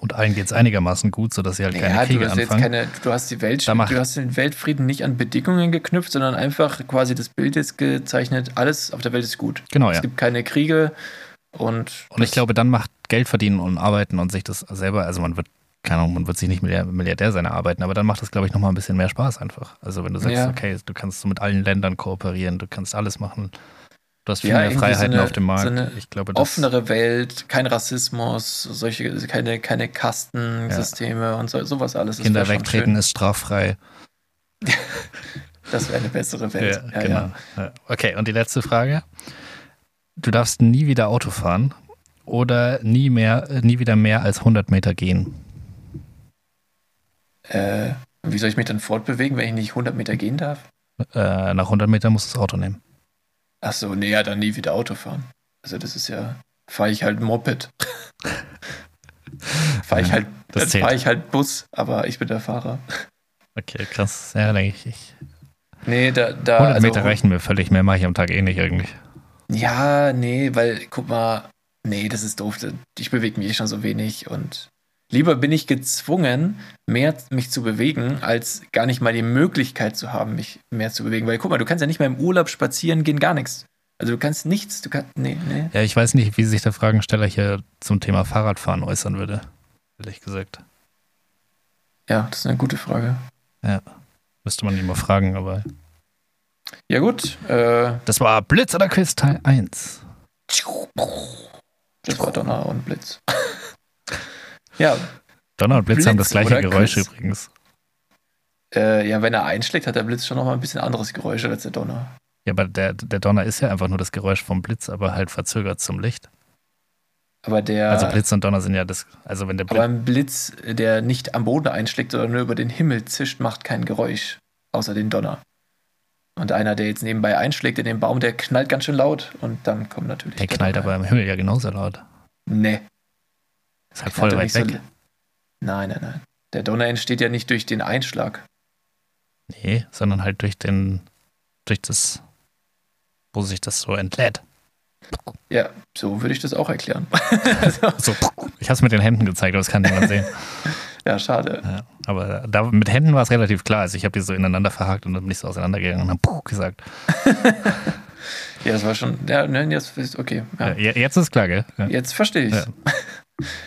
Und allen geht es einigermaßen gut, sodass sie halt keine Ja, du Kriege hast anfangen. keine, du hast die Welt, du hast den Weltfrieden nicht an Bedingungen geknüpft, sondern einfach quasi das Bild ist gezeichnet, alles auf der Welt ist gut. genau, Es ja. gibt keine Kriege und Und ich glaube, dann macht Geld verdienen und arbeiten und sich das selber, also man wird, keine Ahnung, man wird sich nicht Milliardär, Milliardär sein erarbeiten, aber dann macht das, glaube ich, nochmal ein bisschen mehr Spaß einfach. Also wenn du sagst, Ja. okay, du kannst so mit allen Ländern kooperieren, du kannst alles machen, du hast viel Ja, mehr irgendwie so Freiheiten eine- auf dem Markt. so eine ich glaube, das, offenere Welt, kein Rassismus, solche, keine, keine Kastensysteme und so, sowas alles. Kinder schon wegtreten ist straffrei. Das wäre eine bessere Welt. Ja, genau. ja. Ja. Okay, und die letzte Frage. Du darfst nie wieder Auto fahren oder nie mehr, nie wieder mehr als 100 Meter gehen. Äh, wie soll ich mich dann fortbewegen, wenn ich nicht 100 Meter gehen darf? Äh, nach 100 Metern musst du das Auto nehmen. Ach so, nee, ja, dann nie wieder Auto fahren. Also das ist ja, fahre ich halt Moped. fahre ich Ja, halt, dann zählt. fahre ich halt Bus, aber ich bin der Fahrer. Okay, krass. Ja, denke ich. ich. Nee, da, da 100 also, Meter reichen mir völlig. Mehr mache ich am Tag eh nicht irgendwie. Ja, nee, weil, guck mal, nee, das ist doof. Ich bewege mich eh schon so wenig und lieber bin ich gezwungen, mehr mich zu bewegen, als gar nicht mal die Möglichkeit zu haben, mich mehr zu bewegen. Weil, guck mal, du kannst ja nicht mehr im Urlaub spazieren gehen, gar nichts. Also du kannst nichts, du kannst, nee, nee. Ja, ich weiß nicht, wie sich der Fragensteller hier zum Thema Fahrradfahren äußern würde. Ehrlich gesagt. Ja, das ist eine gute Frage. Müsste man ihn mal fragen, aber. Ja gut, äh, Das war Blitz oder Quiz Teil 1. das war Donner und Blitz. Ja, Donner und Blitz, haben das Blitz gleiche Geräusch Quiz? übrigens. äh, ja, wenn er einschlägt, hat der Blitz schon noch mal ein bisschen anderes Geräusch als der Donner. Ja, aber der, der Donner ist ja einfach nur das Geräusch vom Blitz, aber halt verzögert zum Licht. Aber der, Also Blitz und Donner sind ja das. Also wenn der aber Blitz. ein Blitz, der nicht am Boden einschlägt, sondern nur über den Himmel zischt, macht kein Geräusch, außer den Donner. Und einer, der jetzt nebenbei einschlägt in den Baum, der knallt ganz schön laut und dann kommt natürlich. Der knallt Donner. aber im Himmel ja genauso laut. Nee. Ist halt voll weit so weg. l- Nein, nein, nein. Der Donner entsteht ja nicht durch den Einschlag. Nee, sondern halt durch den. durch das. wo sich das so entlädt. Ja, so würde ich das auch erklären. also, So, ich habe es mit den Händen gezeigt, aber das kann niemand sehen. ja, schade. Ja, aber da, mit Händen war es relativ klar. Also ich habe die so ineinander verhakt und dann bin ich so auseinandergegangen und habe Puh gesagt. Ja, das war schon. Ja, ne, jetzt ist okay. Ja. Ja. jetzt ist klar, gell? Jetzt verstehe ich Ja.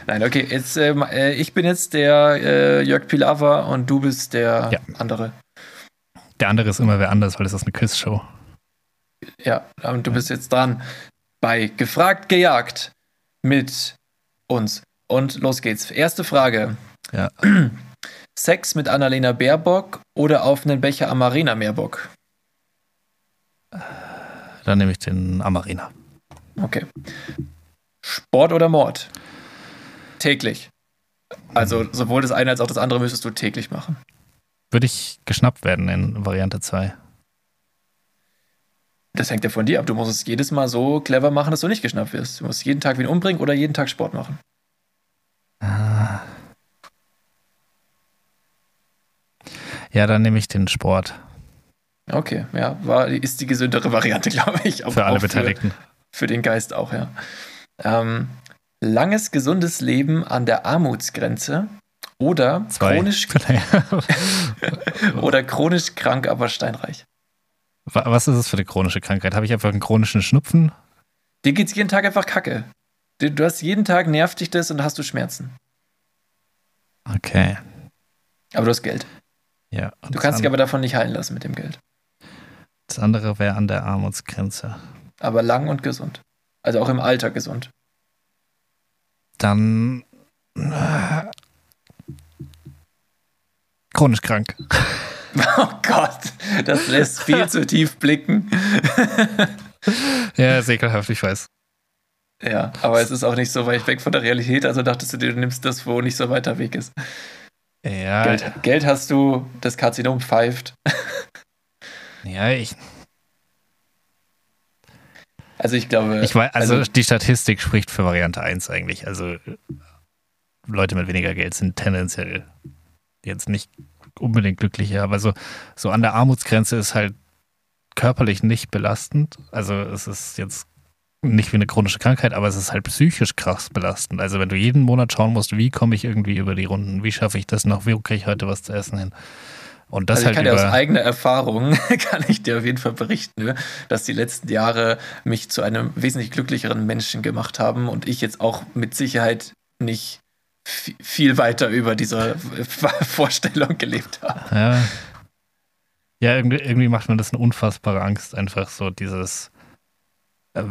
Nein, okay, jetzt, ähm, äh, ich bin jetzt der äh, Jörg Pilawa und du bist der Ja. andere. Der andere ist immer wer anders, weil das ist eine Quizshow. Ja, und du bist jetzt dran bei Gefragt, gejagt mit uns. Und los geht's. Erste Frage. Ja. Sex mit Annalena Baerbock oder auf einen Becher Amarena Meerbock? Dann nehme ich den Amarina. Okay. Sport oder Mord? Täglich. Also sowohl das eine als auch das andere müsstest du täglich machen. Würde ich geschnappt werden in Variante 2? Das hängt ja von dir ab. Du musst es jedes Mal so clever machen, dass du nicht geschnappt wirst. Du musst jeden Tag wen umbringen oder jeden Tag Sport machen. Ah. Ja, dann nehme ich den Sport. Okay, ja, war, ist die gesündere Variante, glaube ich. Auch, für alle Beteiligten. Für, für, den Geist auch, ja. Ähm, langes, gesundes Leben an der Armutsgrenze oder Zwei. chronisch oder chronisch krank, aber steinreich. Was ist es für eine chronische Krankheit? Habe ich einfach einen chronischen Schnupfen? Dir geht es jeden Tag einfach kacke. Du hast jeden Tag nervt dich das und hast du Schmerzen. Okay. Aber du hast Geld. Ja. Du kannst dich aber davon nicht heilen lassen mit dem Geld. Das andere wäre an der Armutsgrenze. Aber lang und gesund. Also auch im Alter gesund. Dann äh, chronisch krank. Oh Gott, das lässt viel zu tief blicken. ja, ist ekelhaft, ich weiß. Ja, aber es ist auch nicht so weit weg von der Realität, also dachtest du dir, du nimmst das, wo nicht so weiter Weg ist. Ja. Geld, Geld hast du, das Karzinom pfeift. Ja, ich. Also ich glaube. Ich weiß, also, also die Statistik spricht für Variante 1 eigentlich. Also Leute mit weniger Geld sind tendenziell jetzt nicht unbedingt glücklicher, aber so, so an der Armutsgrenze ist halt körperlich nicht belastend. Also es ist jetzt nicht wie eine chronische Krankheit, aber es ist halt psychisch krass belastend. Also wenn du jeden Monat schauen musst, wie komme ich irgendwie über die Runden, wie schaffe ich das noch, wie kriege ich heute was zu essen hin. Und das also ich halt kann ja aus eigener Erfahrung, kann ich dir auf jeden Fall berichten, ne, dass die letzten Jahre mich zu einem wesentlich glücklicheren Menschen gemacht haben und ich jetzt auch mit Sicherheit nicht viel weiter über diese Vorstellung gelebt habe. Ja. Ja, irgendwie, macht mir das eine unfassbare Angst, einfach so dieses, äh,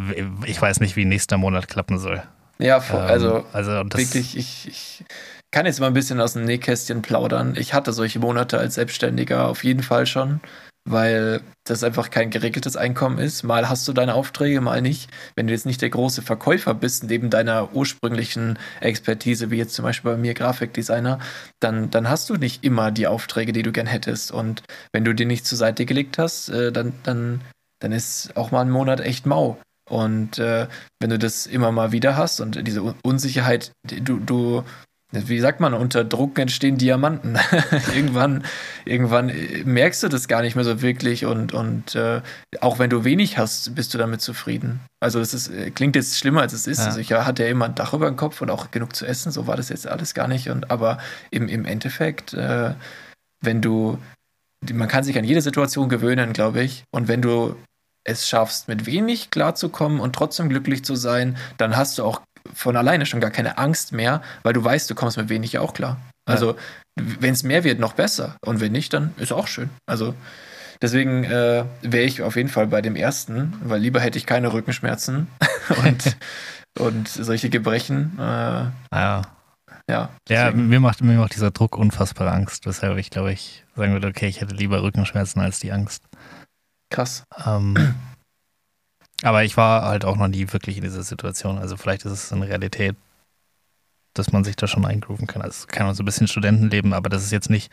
ich weiß nicht, wie nächster Monat klappen soll. Ja, also, ähm, also wirklich, ich, ich kann jetzt mal ein bisschen aus dem Nähkästchen plaudern. Ich hatte solche Monate als Selbstständiger auf jeden Fall schon weil das einfach kein geregeltes Einkommen ist. Mal hast du deine Aufträge, mal nicht. Wenn du jetzt nicht der große Verkäufer bist, neben deiner ursprünglichen Expertise, wie jetzt zum Beispiel bei mir Grafikdesigner, dann, dann hast du nicht immer die Aufträge, die du gern hättest. Und wenn du die nicht zur Seite gelegt hast, äh, dann, dann, dann ist auch mal ein Monat echt mau. Und äh, wenn du das immer mal wieder hast und diese Unsicherheit, du, du wie sagt man, unter Druck entstehen Diamanten. irgendwann, irgendwann merkst du das gar nicht mehr so wirklich und, und äh, auch wenn du wenig hast, bist du damit zufrieden. Also das ist, äh, klingt jetzt schlimmer, als es ist. Ja. Also ich hatte ja immer ein Dach über dem Kopf und auch genug zu essen, so war das jetzt alles gar nicht. Und aber im, im Endeffekt, äh, wenn du, man kann sich an jede Situation gewöhnen, glaube ich. Und wenn du es schaffst, mit wenig klarzukommen und trotzdem glücklich zu sein, dann hast du auch von alleine schon gar keine Angst mehr, weil du weißt, du kommst mit wenig auch klar. Also, ja. wenn es mehr wird, noch besser. Und wenn nicht, dann ist auch schön. Also, deswegen äh, wäre ich auf jeden Fall bei dem ersten, weil lieber hätte ich keine Rückenschmerzen und, und solche Gebrechen. Äh, ja. Ja, ja mir, macht, mir macht dieser Druck unfassbare Angst, weshalb ich glaube ich sagen würde, okay, ich hätte lieber Rückenschmerzen als die Angst. Krass. Ähm, aber ich war halt auch noch nie wirklich in dieser Situation. Also vielleicht ist es eine Realität, dass man sich da schon eingrooven kann. Also kann man so ein bisschen Studentenleben, aber das ist jetzt nicht,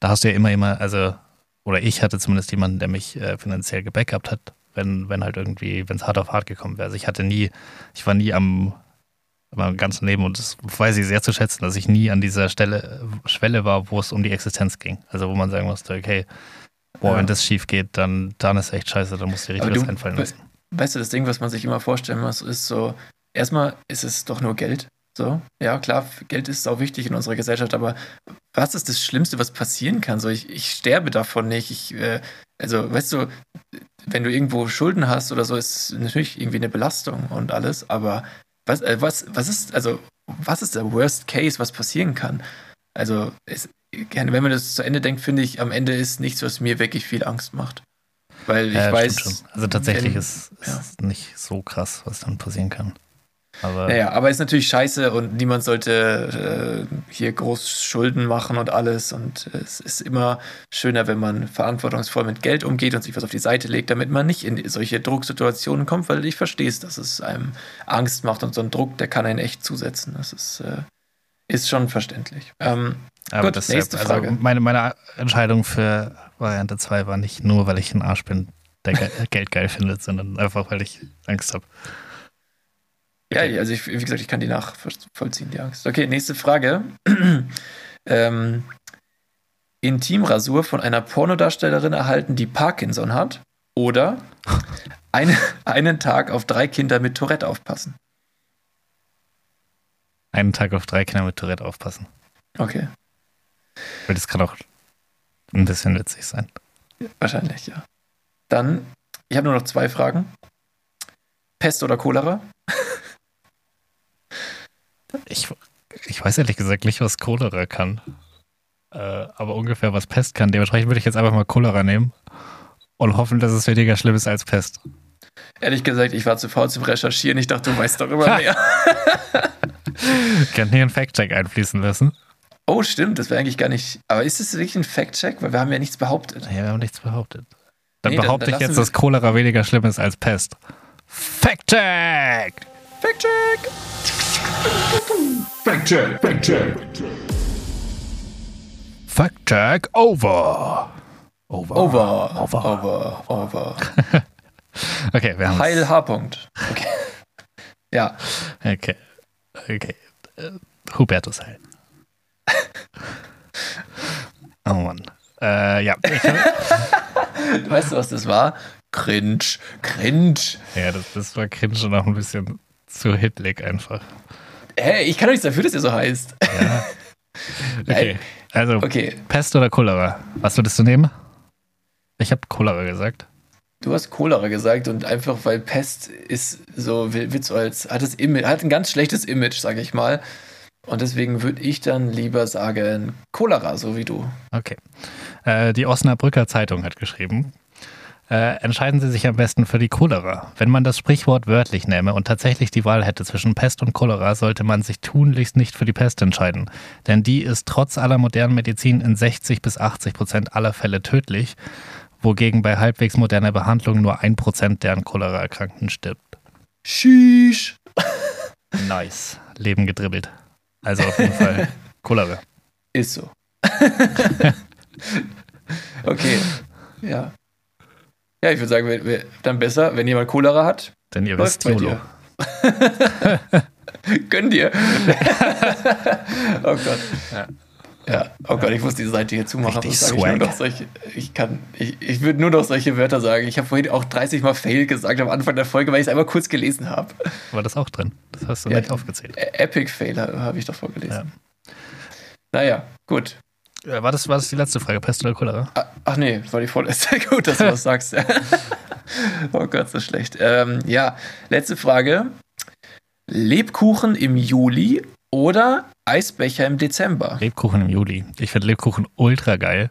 da hast du ja immer, immer, also, oder ich hatte zumindest jemanden, der mich äh, finanziell gebackupt hat, wenn, wenn halt irgendwie, wenn es hart auf hart gekommen wäre. Also ich hatte nie, ich war nie am, am ganzen Leben und das weiß ich sehr zu schätzen, dass ich nie an dieser Stelle, Schwelle war, wo es um die Existenz ging. Also wo man sagen musste, okay, Boah, ja. wenn das schief geht, dann, dann ist echt scheiße, dann musst du dir richtig du, was einfallen lassen. Weißt du, das Ding, was man sich immer vorstellen muss, ist so, erstmal ist es doch nur Geld. So, ja, klar, Geld ist auch wichtig in unserer Gesellschaft, aber was ist das Schlimmste, was passieren kann? So, ich, ich sterbe davon nicht. Ich, äh, also, weißt du, wenn du irgendwo Schulden hast oder so, ist natürlich irgendwie eine Belastung und alles, aber was, äh, was, was ist, also, was ist der Worst Case, was passieren kann? Also, es, gerne, wenn man das zu Ende denkt, finde ich, am Ende ist nichts, was mir wirklich viel Angst macht. Weil ich ja, weiß. Also tatsächlich wenn, ist es ja. nicht so krass, was dann passieren kann. Aber Naja, aber ist natürlich scheiße und niemand sollte äh, hier groß Schulden machen und alles. Und es ist immer schöner, wenn man verantwortungsvoll mit Geld umgeht und sich was auf die Seite legt, damit man nicht in solche Drucksituationen kommt, weil ich verstehe es, dass es einem Angst macht und so ein Druck, der kann einen echt zusetzen. Das ist, äh, ist schon verständlich. Ähm, Aber Gut, das nächste also Frage. Meine, meine Entscheidung für Variante 2 war nicht nur, weil ich ein Arsch bin, der Ge Geld geil findet, sondern einfach, weil ich Angst habe. Ja, also ich, wie gesagt, ich kann die nachvollziehen, die Angst. Okay, nächste Frage. ähm, Intimrasur von einer Pornodarstellerin erhalten, die Parkinson hat. Oder eine, einen Tag auf drei Kinder mit Tourette aufpassen. Einen Tag auf drei Kinder mit Tourette aufpassen. Okay, Weil das kann auch ein bisschen witzig sein. wahrscheinlich, ja. Dann, ich habe nur noch zwei Fragen. Pest oder Cholera? Ich, ich weiß ehrlich gesagt nicht, was Cholera kann. Äh, aber ungefähr was Pest kann. Dementsprechend würde ich jetzt einfach mal Cholera nehmen und hoffen, dass es weniger schlimm ist als Pest. Ehrlich gesagt, ich war zu faul zum Recherchieren. Ich dachte, du weißt darüber mehr. Ich kann hier einen Fact-Check einfließen lassen. Oh, stimmt, das wäre eigentlich gar nicht. Aber ist es wirklich ein Fact-Check? Weil wir haben ja nichts behauptet. Ja, wir haben nichts behauptet. Dann Nee, behaupte dann ich jetzt, dass Cholera weniger schlimm ist als Pest. Fact-Check! Fact-Check! Fact check, fact check. Fact-Check over. Over. Over, Over. over, over. Okay, wir haben Heil H-Punkt. Okay. Ja, Okay. Okay. Äh, Hubertus Heil. oh Mann. Äh, ja. Weißt du, was das war? Cringe, cringe. ja, das, das war cringe und auch ein bisschen zu hitlig einfach. Hey, ich kann doch nichts dafür, dass ihr so heißt. Okay. Also, Okay, Pest oder Cholera? Was würdest du nehmen? Ich habe Cholera gesagt. Du hast Cholera gesagt und einfach, weil Pest ist so, wird so als, hat, Image, hat ein ganz schlechtes Image, sage ich mal. Und deswegen würde ich dann lieber sagen Cholera, so wie du. Okay. Äh, die Osnabrücker Zeitung hat geschrieben. Äh, entscheiden Sie sich am besten für die Cholera. Wenn man das Sprichwort wörtlich nähme und tatsächlich die Wahl hätte zwischen Pest und Cholera, sollte man sich tunlichst nicht für die Pest entscheiden. Denn die ist trotz aller modernen Medizin in 60 bis 80 Prozent aller Fälle tödlich, wogegen bei halbwegs moderner Behandlung nur ein Prozent der an Cholera Erkrankten stirbt. Sheesh. Nice. Leben gedribbelt. Also auf jeden Fall Cholera. Ist so. okay. Ja. Ja, ich würde sagen, wir, wir, dann besser, wenn jemand Cholera hat, Denn ihr wisst, YOLO. dir. Gönn dir. oh Gott. Ja. Ja. oh Gott, ich muss die Seite hier zumachen. Ich, solche, ich kann, ich, ich würde nur noch solche Wörter sagen. Ich habe vorhin auch 30 Mal Fail gesagt am Anfang der Folge, weil ich es einmal kurz gelesen habe. War das auch drin? Das hast du Ja. nicht aufgezählt. Ä- Epic Fail habe ich doch vorgelesen. Naja, gut. Äh, War das, war das die letzte Frage? Pest oder Cholera? Ah, Ach nee, das war die vorletzte. Gut, dass du was sagst. oh Gott, so schlecht. Ähm, ja, letzte Frage. Lebkuchen im Juli oder Eisbecher im Dezember? Lebkuchen im Juli. Ich finde Lebkuchen ultra geil.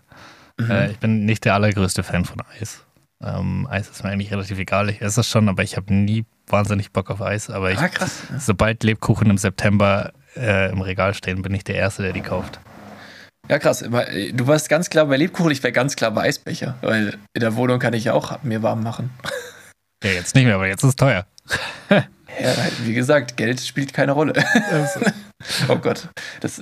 Mhm. Äh, ich bin nicht der allergrößte Fan von Eis. Ähm, Eis ist mir eigentlich relativ egal. Ich esse es schon, aber ich habe nie wahnsinnig Bock auf Eis. Aber ich, Ah, krass. sobald Lebkuchen im September äh, im Regal stehen, bin ich der Erste, der die kauft. Ja, krass. Äh, Du warst ganz klar bei Lebkuchen, ich wäre ganz klar bei Eisbecher. Weil in der Wohnung kann ich ja auch mir warm machen. Ja, jetzt nicht mehr, aber jetzt ist es teuer. Ja, wie gesagt, Geld spielt keine Rolle. Oh Gott, das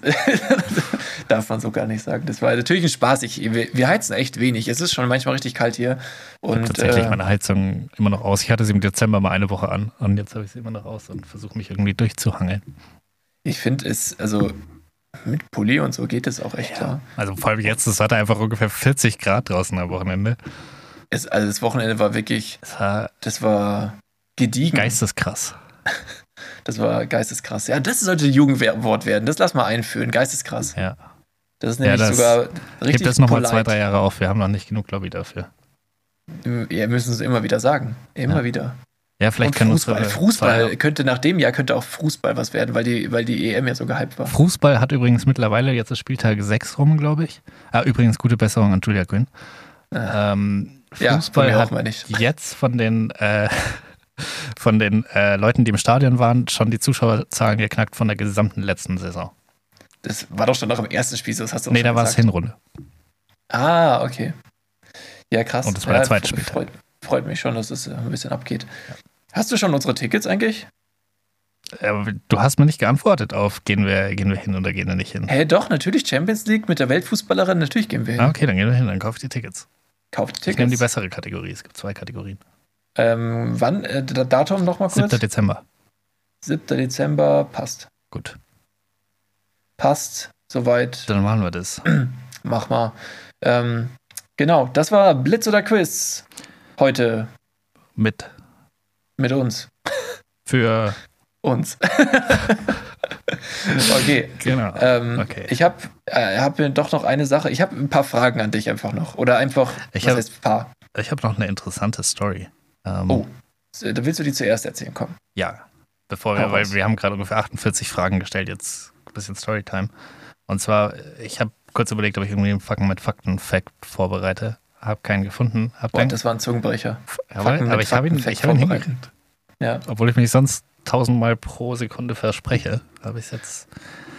darf man so gar nicht sagen. Das war natürlich ein Spaß. Ich, wir, wir heizen echt wenig. Es ist schon manchmal richtig kalt hier. Ich habe Und tatsächlich äh, meine Heizung immer noch aus. Ich hatte sie im Dezember mal eine Woche an und jetzt habe ich sie immer noch aus und versuche mich irgendwie durchzuhangeln. ich finde es, also mit Pulli und so geht es auch echt klar. Also vor allem jetzt, es hatte einfach ungefähr 40 Grad draußen am Wochenende. Es, also das Wochenende war wirklich, Es war das war gediegen. geisteskrass. Das war geisteskrass. Ja, das sollte ein Jugendwort werden. Das lass mal einführen. Geisteskrass. Ja. Das ist Ja, nämlich das sogar richtig Gibt es nochmal zwei, drei Jahre auf. Wir haben noch nicht genug Lobby dafür. Wir müssen es immer wieder sagen. Immer Ja. wieder. Ja, vielleicht Und können Fußball. Fußball könnte nach dem Jahr könnte auch Fußball was werden, weil die, weil die EM ja so gehypt war. Fußball hat übrigens mittlerweile, jetzt ist Spieltag 6 rum, glaube ich. Ah, übrigens, gute Besserung an Julia Quinn. Ähm, Ja, von Fußball auch hat jetzt von den, äh, von den äh, Leuten, die im Stadion waren, schon die Zuschauerzahlen geknackt von der gesamten letzten Saison. Das war doch schon noch im ersten Spiel so, das hast du auch Nee, da war es. Hinrunde. Ah, okay. Ja, krass. Und das war ja, der zweite Spieltag. Freut, freut mich schon, dass es äh, ein bisschen abgeht. Hast du schon unsere Tickets eigentlich? Aber du hast mir nicht geantwortet auf, gehen wir, gehen wir hin oder gehen wir nicht hin. Hä, doch, natürlich Champions League mit der Weltfußballerin, natürlich gehen wir hin. Ah, okay, dann gehen wir hin, dann kaufe ich die Tickets. Kauft Ich nehme die Tickets. bessere Kategorie. Es gibt zwei Kategorien. Ähm, wann? Äh, Datum nochmal kurz? 7. Dezember. 7. Dezember, passt. Gut, Passt, soweit. dann machen wir das. Mach mal. Ähm, genau, das war Blitz oder Quiz heute Mit mit uns. für. Uns. okay. Genau. Ähm, Okay. Ich habe äh, hab mir doch noch eine Sache. Ich habe ein paar Fragen an dich einfach noch. Oder einfach, Ich was hab- heißt paar? Ich habe noch eine interessante Story. Ähm, Oh. Da willst du die zuerst erzählen, komm. Ja, bevor wir, weil wir haben gerade ungefähr 48 Fragen gestellt, jetzt ein bisschen Storytime. Und zwar, ich habe kurz überlegt, ob ich irgendwie einen Fakten mit Fakten-Fact vorbereite. Habe keinen gefunden. Hab Boah, das war ein Zungenbrecher. mit aber ich habe ihn, ich hab ihn hingekriegt. Ja. Obwohl ich mich sonst tausendmal pro Sekunde verspreche, habe ich es jetzt.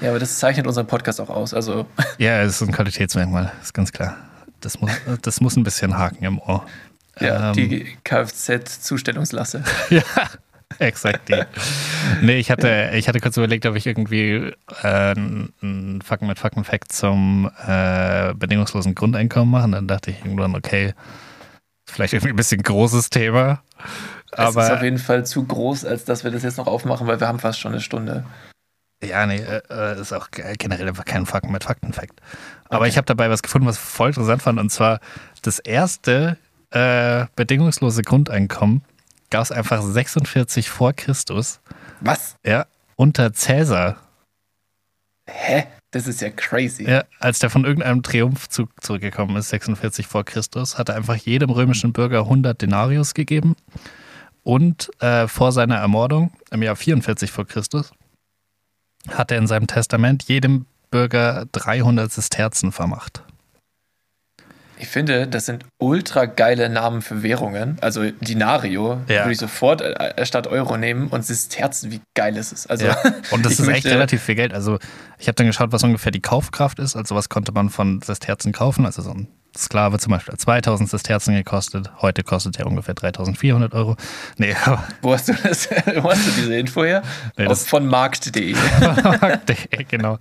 ja, aber das zeichnet unseren Podcast auch aus. Also, Ja, es ist ein Qualitätsmerkmal, ist ganz klar. Das muss, das muss ein bisschen haken im Ohr. Ja, Ähm, die Kfz-Zustellungslasse. Ja, exakt die. Nee, ich hatte, ich hatte kurz überlegt, ob ich irgendwie äh, einen Fakten mit Fakten Fact zum äh, bedingungslosen Grundeinkommen mache. Und dann dachte ich irgendwann, okay, vielleicht irgendwie ein bisschen großes Thema. es ist auf Aber jeden Fall zu groß, als dass wir das jetzt noch aufmachen, weil wir haben fast schon eine Stunde. ja, nee, äh, ist auch generell einfach kein Fakten mit Fakten Fact. Aber Okay. ich habe dabei was gefunden, was ich voll interessant fand. Und zwar das erste äh, bedingungslose Grundeinkommen gab es einfach 46 vor Christus. Was? Ja, unter Cäsar. Hä? Das ist ja crazy. Ja, als der von irgendeinem Triumphzug zurückgekommen ist, 46 vor Christus, hat er einfach jedem römischen Bürger 100 Denarius gegeben. Und äh, vor seiner Ermordung, im Jahr 44 vor Christus, hat er in seinem Testament jedem Bürger 300 Sesterzen vermacht. Ich finde, das sind ultra geile Namen für Währungen. Also Dinario Ja. würde ich sofort äh, statt Euro nehmen und Sesterzen, wie geil ist es. Also, Ja. Und das ist echt möchte- relativ viel Geld. Also ich habe dann geschaut, was ungefähr die Kaufkraft ist. Also was konnte man von Sesterzen kaufen. Also so ein Sklave zum Beispiel hat 2000 Sesterzen gekostet. Heute kostet er ungefähr 3400 Euro. Nee, aber Wo hast du das? Wo hast du diese Info her? Nee, das- von markt.de. genau.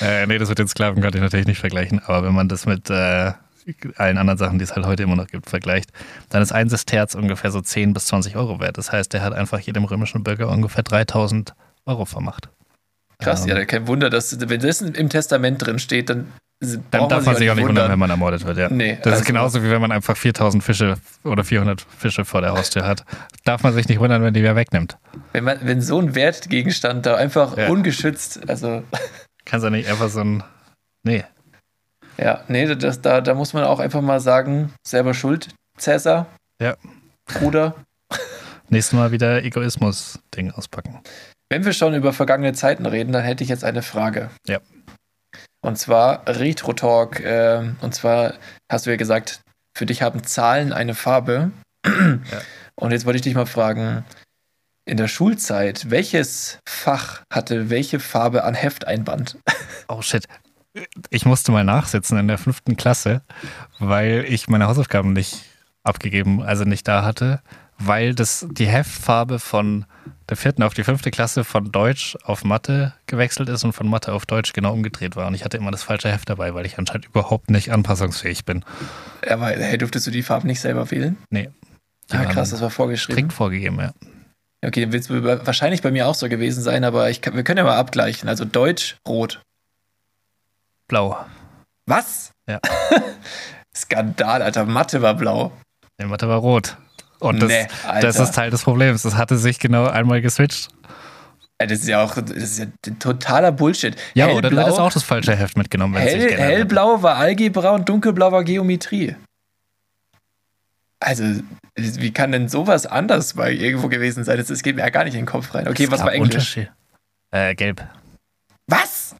Äh, nee, das mit den Sklaven konnte ich natürlich nicht vergleichen. Aber wenn man das mit äh, allen anderen Sachen, die es halt heute immer noch gibt, vergleicht, dann ist ein Sesterz ungefähr so 10 bis 20 Euro wert. Das heißt, der hat einfach jedem römischen Bürger ungefähr 3000 Euro vermacht. Krass, Ähm, ja, kein Wunder, dass, wenn das im Testament drin steht, dann, Dann darf man sich auch nicht wundern, wenn man ermordet wird, ja. Nee, das also- ist genauso wie wenn man einfach 4000 Fische oder 400 Fische vor der Haustür hat. Darf man sich nicht wundern, wenn die wer wegnimmt. Wenn, man, wenn so ein Wertgegenstand da einfach Ja. ungeschützt, also Kannst du nicht einfach so ein. Nee. Ja, nee, das, da, da muss man auch einfach mal sagen, selber schuld, Cäsar, Ja. Bruder. Nächstes Mal wieder Egoismus-Ding auspacken. Wenn wir schon über vergangene Zeiten reden, dann hätte ich jetzt eine Frage. Ja. Und zwar Retro Talk. Äh, und zwar hast du ja gesagt, für dich haben Zahlen eine Farbe. Und jetzt wollte ich dich mal fragen, in der Schulzeit, welches Fach hatte welche Farbe an Hefteinband? Oh shit. Ich musste mal nachsitzen in der fünften Klasse, weil ich meine Hausaufgaben nicht abgegeben, also nicht da hatte, weil das die Heftfarbe von der vierten auf die fünfte Klasse von Deutsch auf Mathe gewechselt ist und von Mathe auf Deutsch genau umgedreht war. Und ich hatte immer das falsche Heft dabei, weil ich anscheinend überhaupt nicht anpassungsfähig bin. Aber hey, durftest du die Farben nicht selber wählen? Nee. Ah, krass, das war vorgeschrieben. Strikt vorgegeben, ja. Okay, dann wird es wahrscheinlich bei mir auch so gewesen sein, aber ich wir können ja mal abgleichen. Also Deutsch, Rot. Blau. Was? Ja. Skandal, Alter. Mathe war blau. Nee, Mathe war rot. Und das, Nee, das ist Teil des Problems. Das hatte sich genau einmal geswitcht. Das ist ja auch das ist ja totaler Bullshit. Ja, oder du Hellblau, hättest auch das falsche Heft mitgenommen, hell, hellblau war Algebra und dunkelblau war Geometrie. Also, wie kann denn sowas anders bei irgendwo gewesen sein? Das, das geht mir ja gar nicht in den Kopf rein. Okay, Es was war Englisch? Äh, gelb. Was?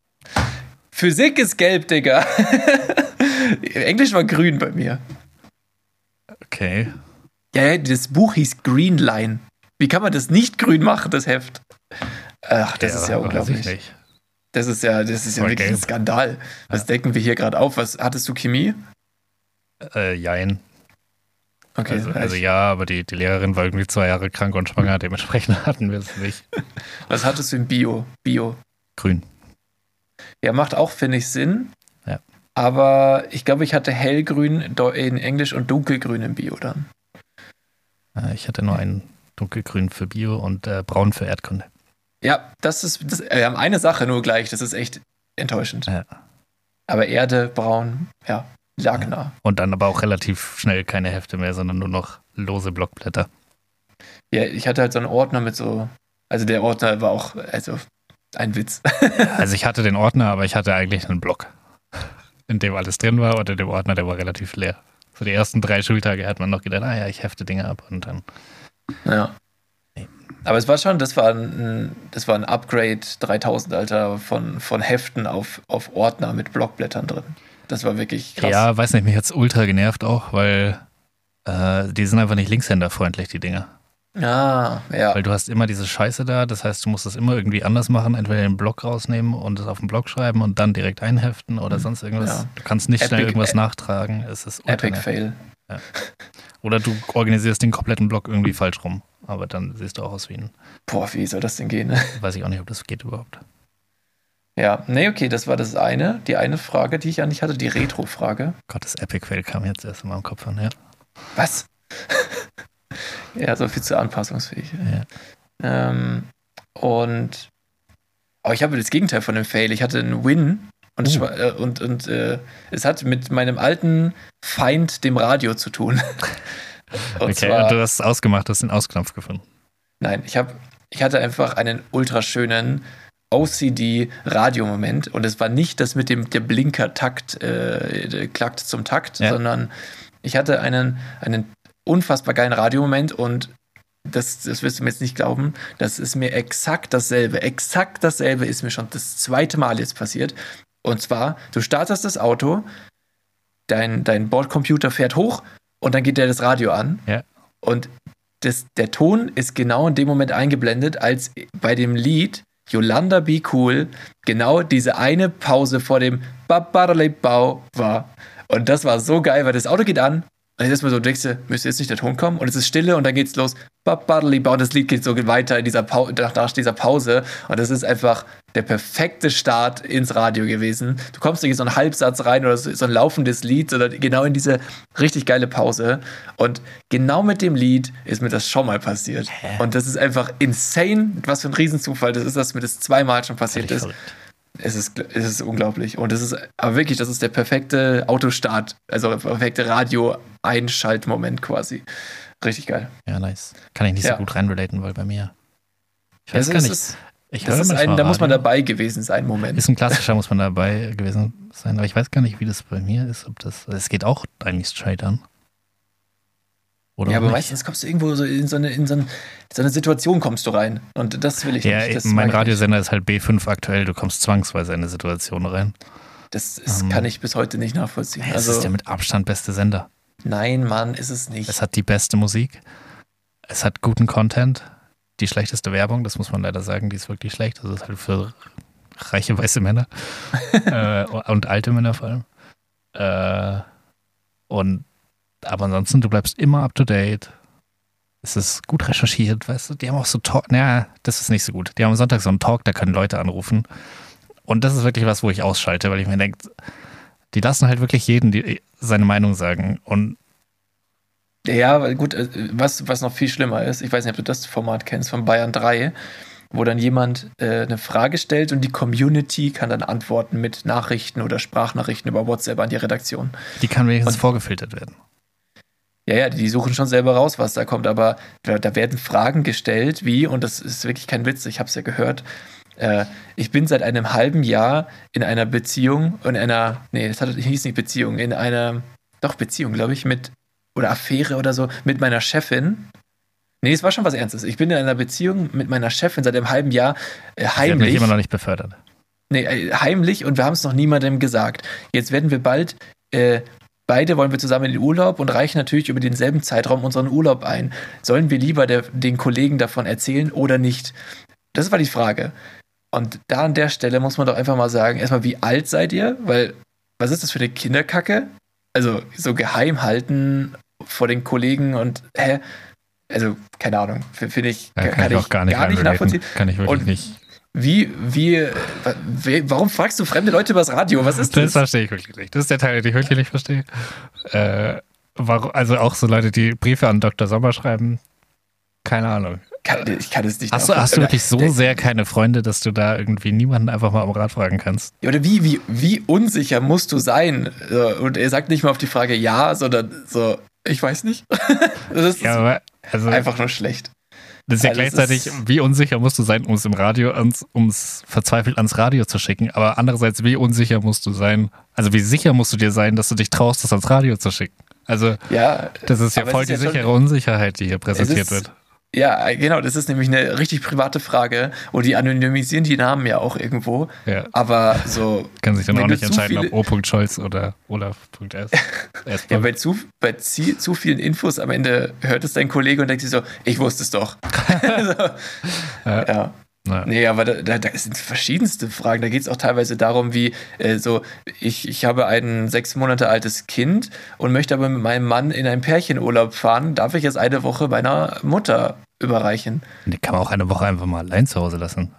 Physik ist gelb, Digga. Englisch war grün bei mir. Okay. Ja, das Buch hieß Green Line. Wie kann man das nicht grün machen, das Heft? Ach, das Ja, ist ja unglaublich. Das ist ja, das ist ja Voll wirklich ein gelb. Skandal. Was Ja. decken wir hier gerade auf? Was hattest du Chemie? Äh, jein. Okay, also, ja, also ja, aber die, die Lehrerin war irgendwie zwei Jahre krank und schwanger, dementsprechend hatten wir es nicht. was hattest du im Bio? Bio. Grün. Ja, macht auch, finde ich, Sinn. Ja. Aber ich glaube, ich hatte hellgrün in Englisch und dunkelgrün im Bio dann. Äh, ich hatte nur einen dunkelgrün für Bio und äh, braun für Erdkunde. Ja, das ist, das, wir haben eine Sache nur gleich, das ist echt enttäuschend. Ja. Aber Erde, braun, ja, lag Ja. nah. Und dann aber auch relativ schnell keine Hefte mehr, sondern nur noch lose Blockblätter. Ja, ich hatte halt so einen Ordner mit so, also der Ordner war auch, also ein Witz. Also ich hatte den Ordner, aber ich hatte eigentlich einen Block, in dem alles drin war und in dem Ordner, der war relativ leer. So die ersten drei Schultage hat man noch gedacht, ah ja, ich hefte Dinge ab und dann. Ja. Nee. Aber es war schon, das war ein, das war ein Upgrade 3000, Alter, von, von Heften auf, auf Ordner mit Blockblättern drin. Das war wirklich krass. Ja, weiß nicht, mich hat's ultra genervt auch, weil äh, die sind einfach nicht linkshänderfreundlich, die Dinger. Ah, ja. Weil du hast immer diese Scheiße da, das heißt, du musst das immer irgendwie anders machen, entweder den Block rausnehmen und es auf den Block schreiben und dann direkt einheften oder sonst irgendwas. Ja. Du kannst nicht schnell Epic- irgendwas ä- nachtragen. Es ist Epic. Fail. Oder du organisierst den kompletten Block irgendwie falsch rum. Aber dann siehst du auch aus wie ein, Boah, wie soll das denn gehen? weiß ich auch nicht, ob das geht überhaupt. Ja, nee, okay, das war das eine. Die eine Frage, die ich an dich hatte, die Retro-Frage. Gott, das Epic Fail kam jetzt erst mal im Kopf an, ja. Was? Ja, so viel zu anpassungsfähig. Ja. Ähm, und aber ich habe das Gegenteil von dem Fail. Ich hatte einen Win und, es Oh. war- äh, und, und äh, es hat mit meinem alten Feind, dem Radio, zu tun. und okay, zwar, und du hast es ausgemacht, hast den Ausknopf gefunden. nein, ich habe, ich hatte einfach einen ultraschönen OCD-Radiomoment und es war nicht das mit dem der Blinker-Takt, äh, klackt zum Takt, Ja. sondern ich hatte einen, einen unfassbar geilen Radiomoment und das, das wirst du mir jetzt nicht glauben, das ist mir exakt dasselbe. Exakt dasselbe ist mir schon das zweite Mal jetzt passiert. Und zwar, du startest das Auto, dein, dein Bordcomputer fährt hoch und dann geht der das Radio an. Ja. Und das, der Ton ist genau in dem Moment eingeblendet, als bei dem Lied Yolanda Be Cool genau diese eine Pause vor dem Babaralebau war. Und das war so geil, weil das Auto geht an und jetzt ist mal so, denkst du, müsste jetzt nicht der Ton kommen? Und es ist Stille und dann geht's los. Und das Lied geht so weiter in dieser Pau nach, dieser Pause. Und das ist einfach der perfekte Start ins Radio gewesen. Du kommst nicht in so einen Halbsatz rein oder so, ein laufendes Lied, sondern genau in diese richtig geile Pause. Und genau mit dem Lied ist mir das schon mal passiert. Und das ist einfach insane, was für ein Riesenzufall das ist, dass mir das zweimal schon passiert ist. verrückt. Es ist, es ist unglaublich. Und es ist, aber wirklich, das ist der perfekte Autostart, also der perfekte Radio-Einschaltmoment quasi. Richtig geil. Ja, nice. Kann ich nicht Ja. so gut reinrelaten, weil bei mir. Ich Es weiß gar ist, nicht. es- Ich das ist ein, da muss man dabei gewesen sein, Moment. Ist ein klassischer, muss man dabei gewesen sein. Aber ich weiß gar nicht, wie das bei mir ist. Ob das. Es geht auch eigentlich straight an. Oder ja, aber nicht. meistens kommst du irgendwo so in so eine, in so eine, so eine Situation kommst du rein. Und das will ich Ja, nicht. Das mein. Radiosender ist halt B5 aktuell. Du kommst zwangsweise in eine Situation rein. Das ist, Ähm, kann ich bis heute nicht nachvollziehen. Es Also, ist der mit Abstand beste Sender. nein, Mann, ist es nicht. Es hat die beste Musik. Es hat guten Content. Die schlechteste Werbung, das muss man leider sagen, die ist wirklich schlecht. Das ist halt für reiche weiße Männer. äh, und alte Männer vor allem. Äh, und aber ansonsten, du bleibst immer up to date. Es ist gut recherchiert, weißt du. Die haben auch so Talk. Naja, das ist nicht so gut. Die haben am Sonntag so einen Talk, da können Leute anrufen. Und das ist wirklich was, wo ich ausschalte, weil ich mir denke, die lassen halt wirklich jeden die, seine Meinung sagen. Und Ja, gut, äh, was, was noch viel schlimmer ist, ich weiß nicht, ob du das Format kennst, von Bayern 3, wo dann jemand äh, eine Frage stellt und die Community kann dann antworten mit Nachrichten oder Sprachnachrichten über WhatsApp an die Redaktion. die kann wenigstens Und- vorgefiltert werden. Ja, ja, die suchen schon selber raus, was da kommt, aber da, da werden Fragen gestellt, wie, und das ist wirklich kein Witz, ich habe es ja gehört, äh, ich bin seit einem halben Jahr in einer Beziehung, in einer, nee, das hat, hieß nicht Beziehung, in einer, doch Beziehung, glaube ich, mit, oder Affäre oder so, mit meiner Chefin. Nee, es war schon was Ernstes. Ich bin in einer Beziehung mit meiner Chefin seit einem halben Jahr äh, Die hat mich heimlich. immer noch nicht befördert. Nee, äh, heimlich und wir haben es noch niemandem gesagt. Jetzt werden wir bald äh, beide wollen wir zusammen in den Urlaub und reichen natürlich über denselben Zeitraum unseren Urlaub ein. Sollen wir lieber der, den Kollegen davon erzählen oder nicht? Das war die Frage. Und da an der Stelle muss man doch einfach mal sagen, erstmal, wie alt seid ihr? Weil, was ist das für eine Kinderkacke? Also, so geheim halten vor den Kollegen und, hä? Also, keine Ahnung, finde ich, ja, kann, kann, ich auch gar nicht, gar nicht nachvollziehen. Kann ich wirklich und nicht. Wie, wie, wie, warum fragst du fremde Leute übers Radio? Was ist das? Das verstehe ich wirklich nicht. Das ist der Teil, den ich wirklich nicht verstehe. Äh, warum, also auch so Leute, die Briefe an Dr. Sommer schreiben, keine Ahnung. Kann, ich kann es nicht. Hast du, hast du wirklich so sehr keine Freunde, dass du da irgendwie niemanden einfach mal am Rat fragen kannst? Ja, oder wie, wie, wie unsicher musst du sein? Und er sagt nicht mal auf die Frage ja, sondern so, ich weiß nicht. das ist ja, aber, also, einfach nur schlecht. Das ist ja gleichzeitig, ist wie unsicher musst du sein, um es im Radio, um es verzweifelt ans Radio zu schicken. Aber andererseits, wie unsicher musst du sein, also wie sicher musst du dir sein, dass du dich traust, das ans Radio zu schicken. Also, ja, das ist ja voll ist die ja sichere Unsicherheit, die hier präsentiert ist, wird. Ja, genau, das ist nämlich eine richtig private Frage und die anonymisieren die Namen ja auch irgendwo. Ja. Aber so. Kann sich dann auch nicht entscheiden, viele... ob O. Scholz oder Olaf.s. ja, bei, zu, bei zu, zu vielen Infos am Ende hört es dein Kollege und denkt sich so, ich wusste es doch. so. ja. ja. Naja. Nee, aber da, da, da, sind verschiedenste Fragen. Da geht es auch teilweise darum, wie äh, so, ich, ich habe ein sechs Monate altes Kind und möchte aber mit meinem Mann in einen Pärchenurlaub fahren. Darf ich jetzt eine Woche meiner Mutter überreichen? Die kann man auch eine Woche einfach mal allein zu Hause lassen.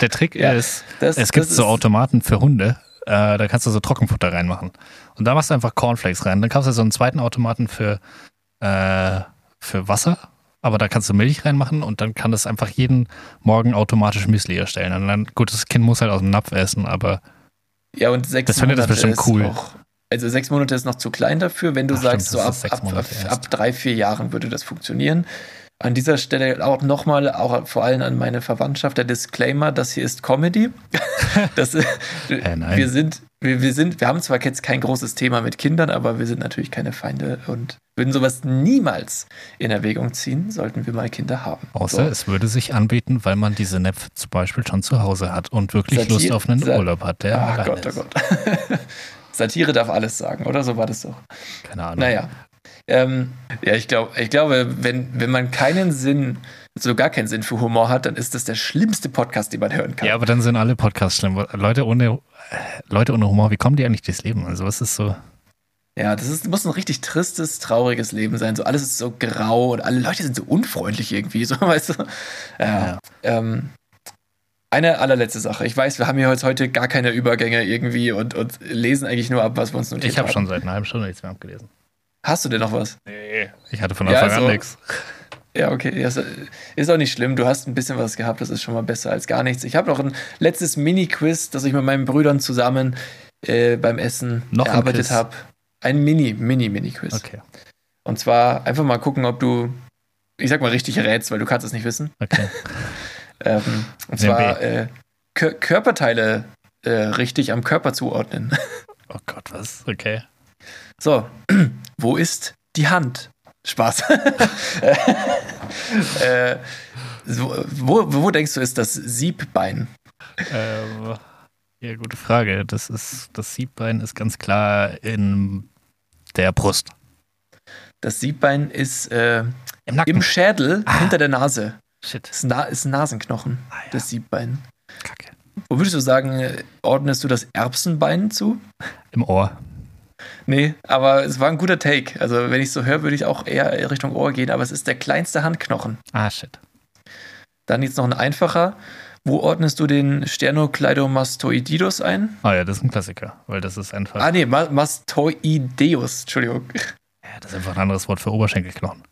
Der Trick ja, ist, das, es gibt so Automaten für Hunde. Äh, da kannst du so Trockenfutter reinmachen. Und da machst du einfach Cornflakes rein. Dann kaufst du so einen zweiten Automaten für, äh, für Wasser aber da kannst du Milch reinmachen und dann kann das einfach jeden Morgen automatisch Müsli erstellen. Und dann, gut, das Kind muss halt aus dem Napf essen, aber ja, und sechs das findet das bestimmt cool. Auch, also sechs Monate ist noch zu klein dafür. Wenn du Ach, sagst, stimmt, so ab, ab, ab, ab, drei, vier Jahren würde das funktionieren. An dieser Stelle auch nochmal, auch vor allem an meine Verwandtschaft, der Disclaimer, das hier ist Comedy. das, äh, wir sind, wir, wir sind, wir haben zwar jetzt kein großes Thema mit Kindern, aber wir sind natürlich keine Feinde und würden sowas niemals in Erwägung ziehen, sollten wir mal Kinder haben. Außer so. es würde sich anbieten, weil man diese Nepf zum Beispiel schon zu Hause hat und wirklich Satire, Lust auf einen Sa Urlaub hat. Der Ach Gott, oh Gott. Satire darf alles sagen, oder? So war das doch. Keine Ahnung. Naja, ähm, ja, ich, glaub, ich glaube, wenn, wenn man keinen Sinn, so gar keinen Sinn für Humor hat, dann ist das der schlimmste Podcast, den man hören kann. Ja, aber dann sind alle Podcasts schlimm. Leute ohne, Leute ohne Humor, wie kommen die eigentlich durchs Leben? Also, was ist so. Ja, das ist, muss ein richtig tristes, trauriges Leben sein. So alles ist so grau und alle Leute sind so unfreundlich irgendwie, so weißt du. Ja. ja. Ähm, eine allerletzte Sache. Ich weiß, wir haben hier heute gar keine Übergänge irgendwie und, und lesen eigentlich nur ab, was wir uns notiert Ich habe schon seit einer halben Stunde nichts mehr abgelesen. Hast du denn noch was? Nee, ich hatte von Anfang ja, also, an nichts. Ja, okay. Ist auch nicht schlimm. Du hast ein bisschen was gehabt. Das ist schon mal besser als gar nichts. Ich habe noch ein letztes Mini-Quiz, das ich mit meinen Brüdern zusammen äh, beim Essen noch erarbeitet habe. Ein Mini, Mini, Mini-Quiz. Okay. Und zwar einfach mal gucken, ob du, ich sag mal, richtig rätst, weil du kannst es nicht wissen. Okay. ähm, und zwar äh, Körperteile äh, richtig am Körper zuordnen. oh Gott, was? Okay. So, wo ist die Hand? Spaß. äh, wo, wo denkst du, ist das Siebbein? Ähm, ja, gute Frage. Das, ist, das Siebbein ist ganz klar in der Brust. Das Siebbein ist äh, Im, im, Schädel ah. hinter der Nase. Shit. Ist, Na ist ein Nasenknochen, ah, ja. das Siebbein. Kacke. Wo würdest du sagen, ordnest du das Erbsenbein zu? Im Ohr. Nee, aber es war ein guter Take. Also, wenn ich so höre, würde ich auch eher Richtung Ohr gehen, aber es ist der kleinste Handknochen. Ah, shit. Dann jetzt noch ein einfacher. Wo ordnest du den Sternocleidomastoidus ein? Ah ja, das ist ein Klassiker, weil das ist einfach. Ah nee, Ma Mastoideus, Entschuldigung. Ja, das ist einfach ein anderes Wort für Oberschenkelknochen.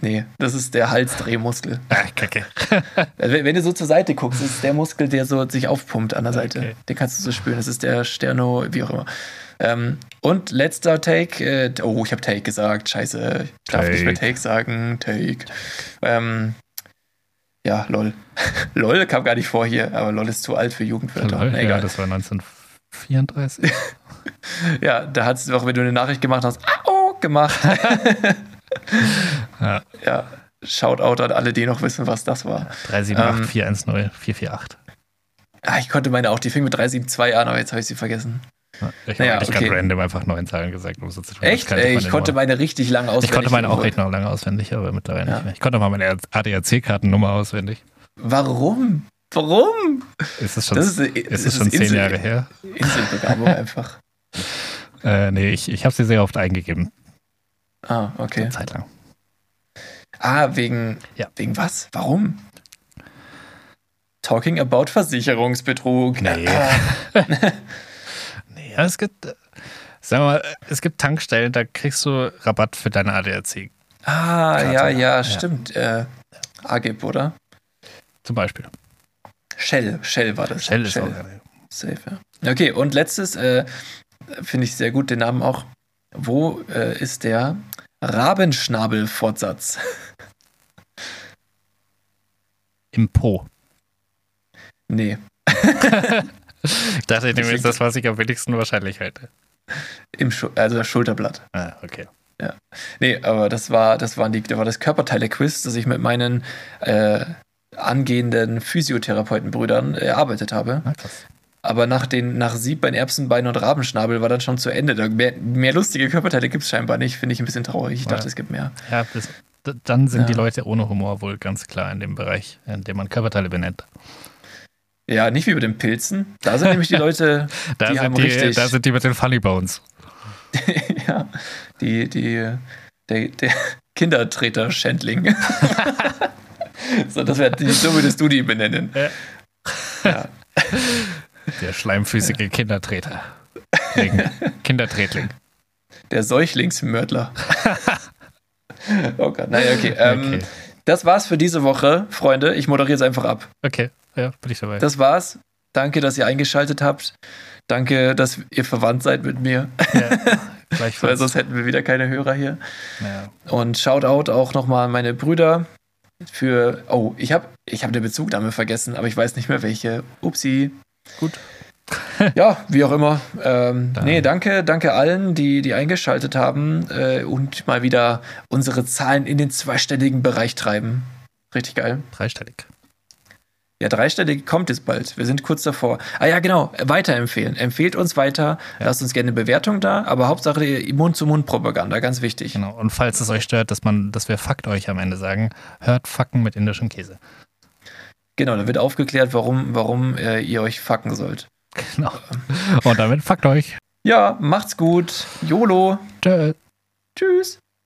Nee, das ist der Halsdrehmuskel. Ah, kacke. Also, wenn du so zur Seite guckst, ist der Muskel, der so sich aufpumpt an der Seite. Okay. Den kannst du so spüren. Das ist der Sterno, wie auch immer. Ähm, und letzter Take. Äh, oh, ich habe Take gesagt. Scheiße. Ich darf take. nicht mehr Take sagen. Take. Ähm, ja, lol. lol kam gar nicht vor hier, aber lol ist zu alt für Jugendwörter. Lol, egal. Ja, das war 1934. ja, da hat es doch, wenn du eine Nachricht gemacht hast, oh, gemacht. ja. ja. Shoutout an alle, die noch wissen, was das war. 378 410 448. Ah, ich konnte meine auch, die fing mit 372 an, aber jetzt habe ich sie vergessen. Ich Naja, habe okay. gerade random einfach neun Zahlen gesagt. Um so zu tun, Echt? Ey, ich konnte meine richtig lang auswendig. Ich konnte meine auch lernen. echt noch lange auswendig, aber mittlerweile Ja. nicht mehr. Ich konnte mal meine ADAC-Kartennummer auswendig. Warum? Warum? Ist es schon, Das ist, ist, das es schon zehn Insel- Jahre her? Inselbegabung einfach. Äh, nee, ich, ich habe sie sehr oft eingegeben. Ah, okay. Eine Zeit lang. Ah, wegen, Ja. wegen was? Warum? Talking about Versicherungsbetrug. Nee. Ja, es gibt, äh, sagen wir mal, es gibt Tankstellen, da kriegst du Rabatt für deine ADAC. ah Karte. ja, ja, Ja. stimmt. Äh, AGIP, oder? Zum Beispiel. Shell, Shell war das. Shell ist auch. Safe, ja. Okay, und letztes, äh, finde ich sehr gut den Namen auch. Wo äh, ist der Rabenschnabel-Fortsatz? Im Po. nee, Ich dachte, ich nehme jetzt das, was ich am wenigsten wahrscheinlich halte. im Schu also das Schulterblatt. Ah, okay. Nee, aber das war, das waren die, das war das Körperteile-Quiz, das ich mit meinen äh, angehenden Physiotherapeutenbrüdern erarbeitet habe. Na, krass. Aber nach den, nach Siebbein, Erbsenbein und Rabenschnabel war dann schon zu Ende. Da mehr, mehr lustige Körperteile gibt es scheinbar nicht, finde ich ein bisschen traurig. Ich dachte, Ja. es gibt mehr. Ja, das, dann sind Ja. die Leute ohne Humor wohl ganz klar in dem Bereich, in dem man Körperteile benennt. Ja, nicht wie bei den Pilzen. Da sind nämlich die Leute, Da, die sind, haben die, richtig. da sind die mit den Funny Bones. ja, die, die, der, der Kindertreter-Schändling. so, das wäre, so würdest du die benennen. Ja. Ja. Der schleimfüßige Kindertreter. Ling. Kindertretling. Der Säuchlingsmörtler. oh Gott, naja, okay. Ähm, Okay. Das war's für diese Woche, Freunde. Ich moderiere jetzt einfach ab. Okay, ja, bin ich dabei. Das war's. Danke, dass ihr eingeschaltet habt. Danke, dass ihr verwandt seid mit mir, ja, weil sonst hätten wir wieder keine Hörer hier. Ja. Und Shoutout auch nochmal an meine Brüder für. Oh, ich habe ich hab eine Bezugnahme vergessen, aber ich weiß nicht mehr welche. Upsi. Gut. Ja, wie auch immer. Ähm, Dann- nee, danke, danke allen, die, die eingeschaltet haben äh, und mal wieder unsere Zahlen in den zweistelligen Bereich treiben. Richtig geil. Dreistellig. Ja, dreistellig kommt es bald. Wir sind kurz davor. Ah ja, genau. Weiterempfehlen. Empfehlt uns weiter. Ja. Lasst uns gerne eine Bewertung da. Aber Hauptsache Mund-zu-Mund-Propaganda. Ganz wichtig. Genau. Und falls es euch stört, dass man, dass wir Fakt euch am Ende sagen, hört Facken mit indischem Käse. Genau, da wird aufgeklärt, warum, warum äh, ihr euch fucken sollt. Genau. Und damit Fakt euch. Ja, macht's gut. YOLO. Tschö. Tschüss.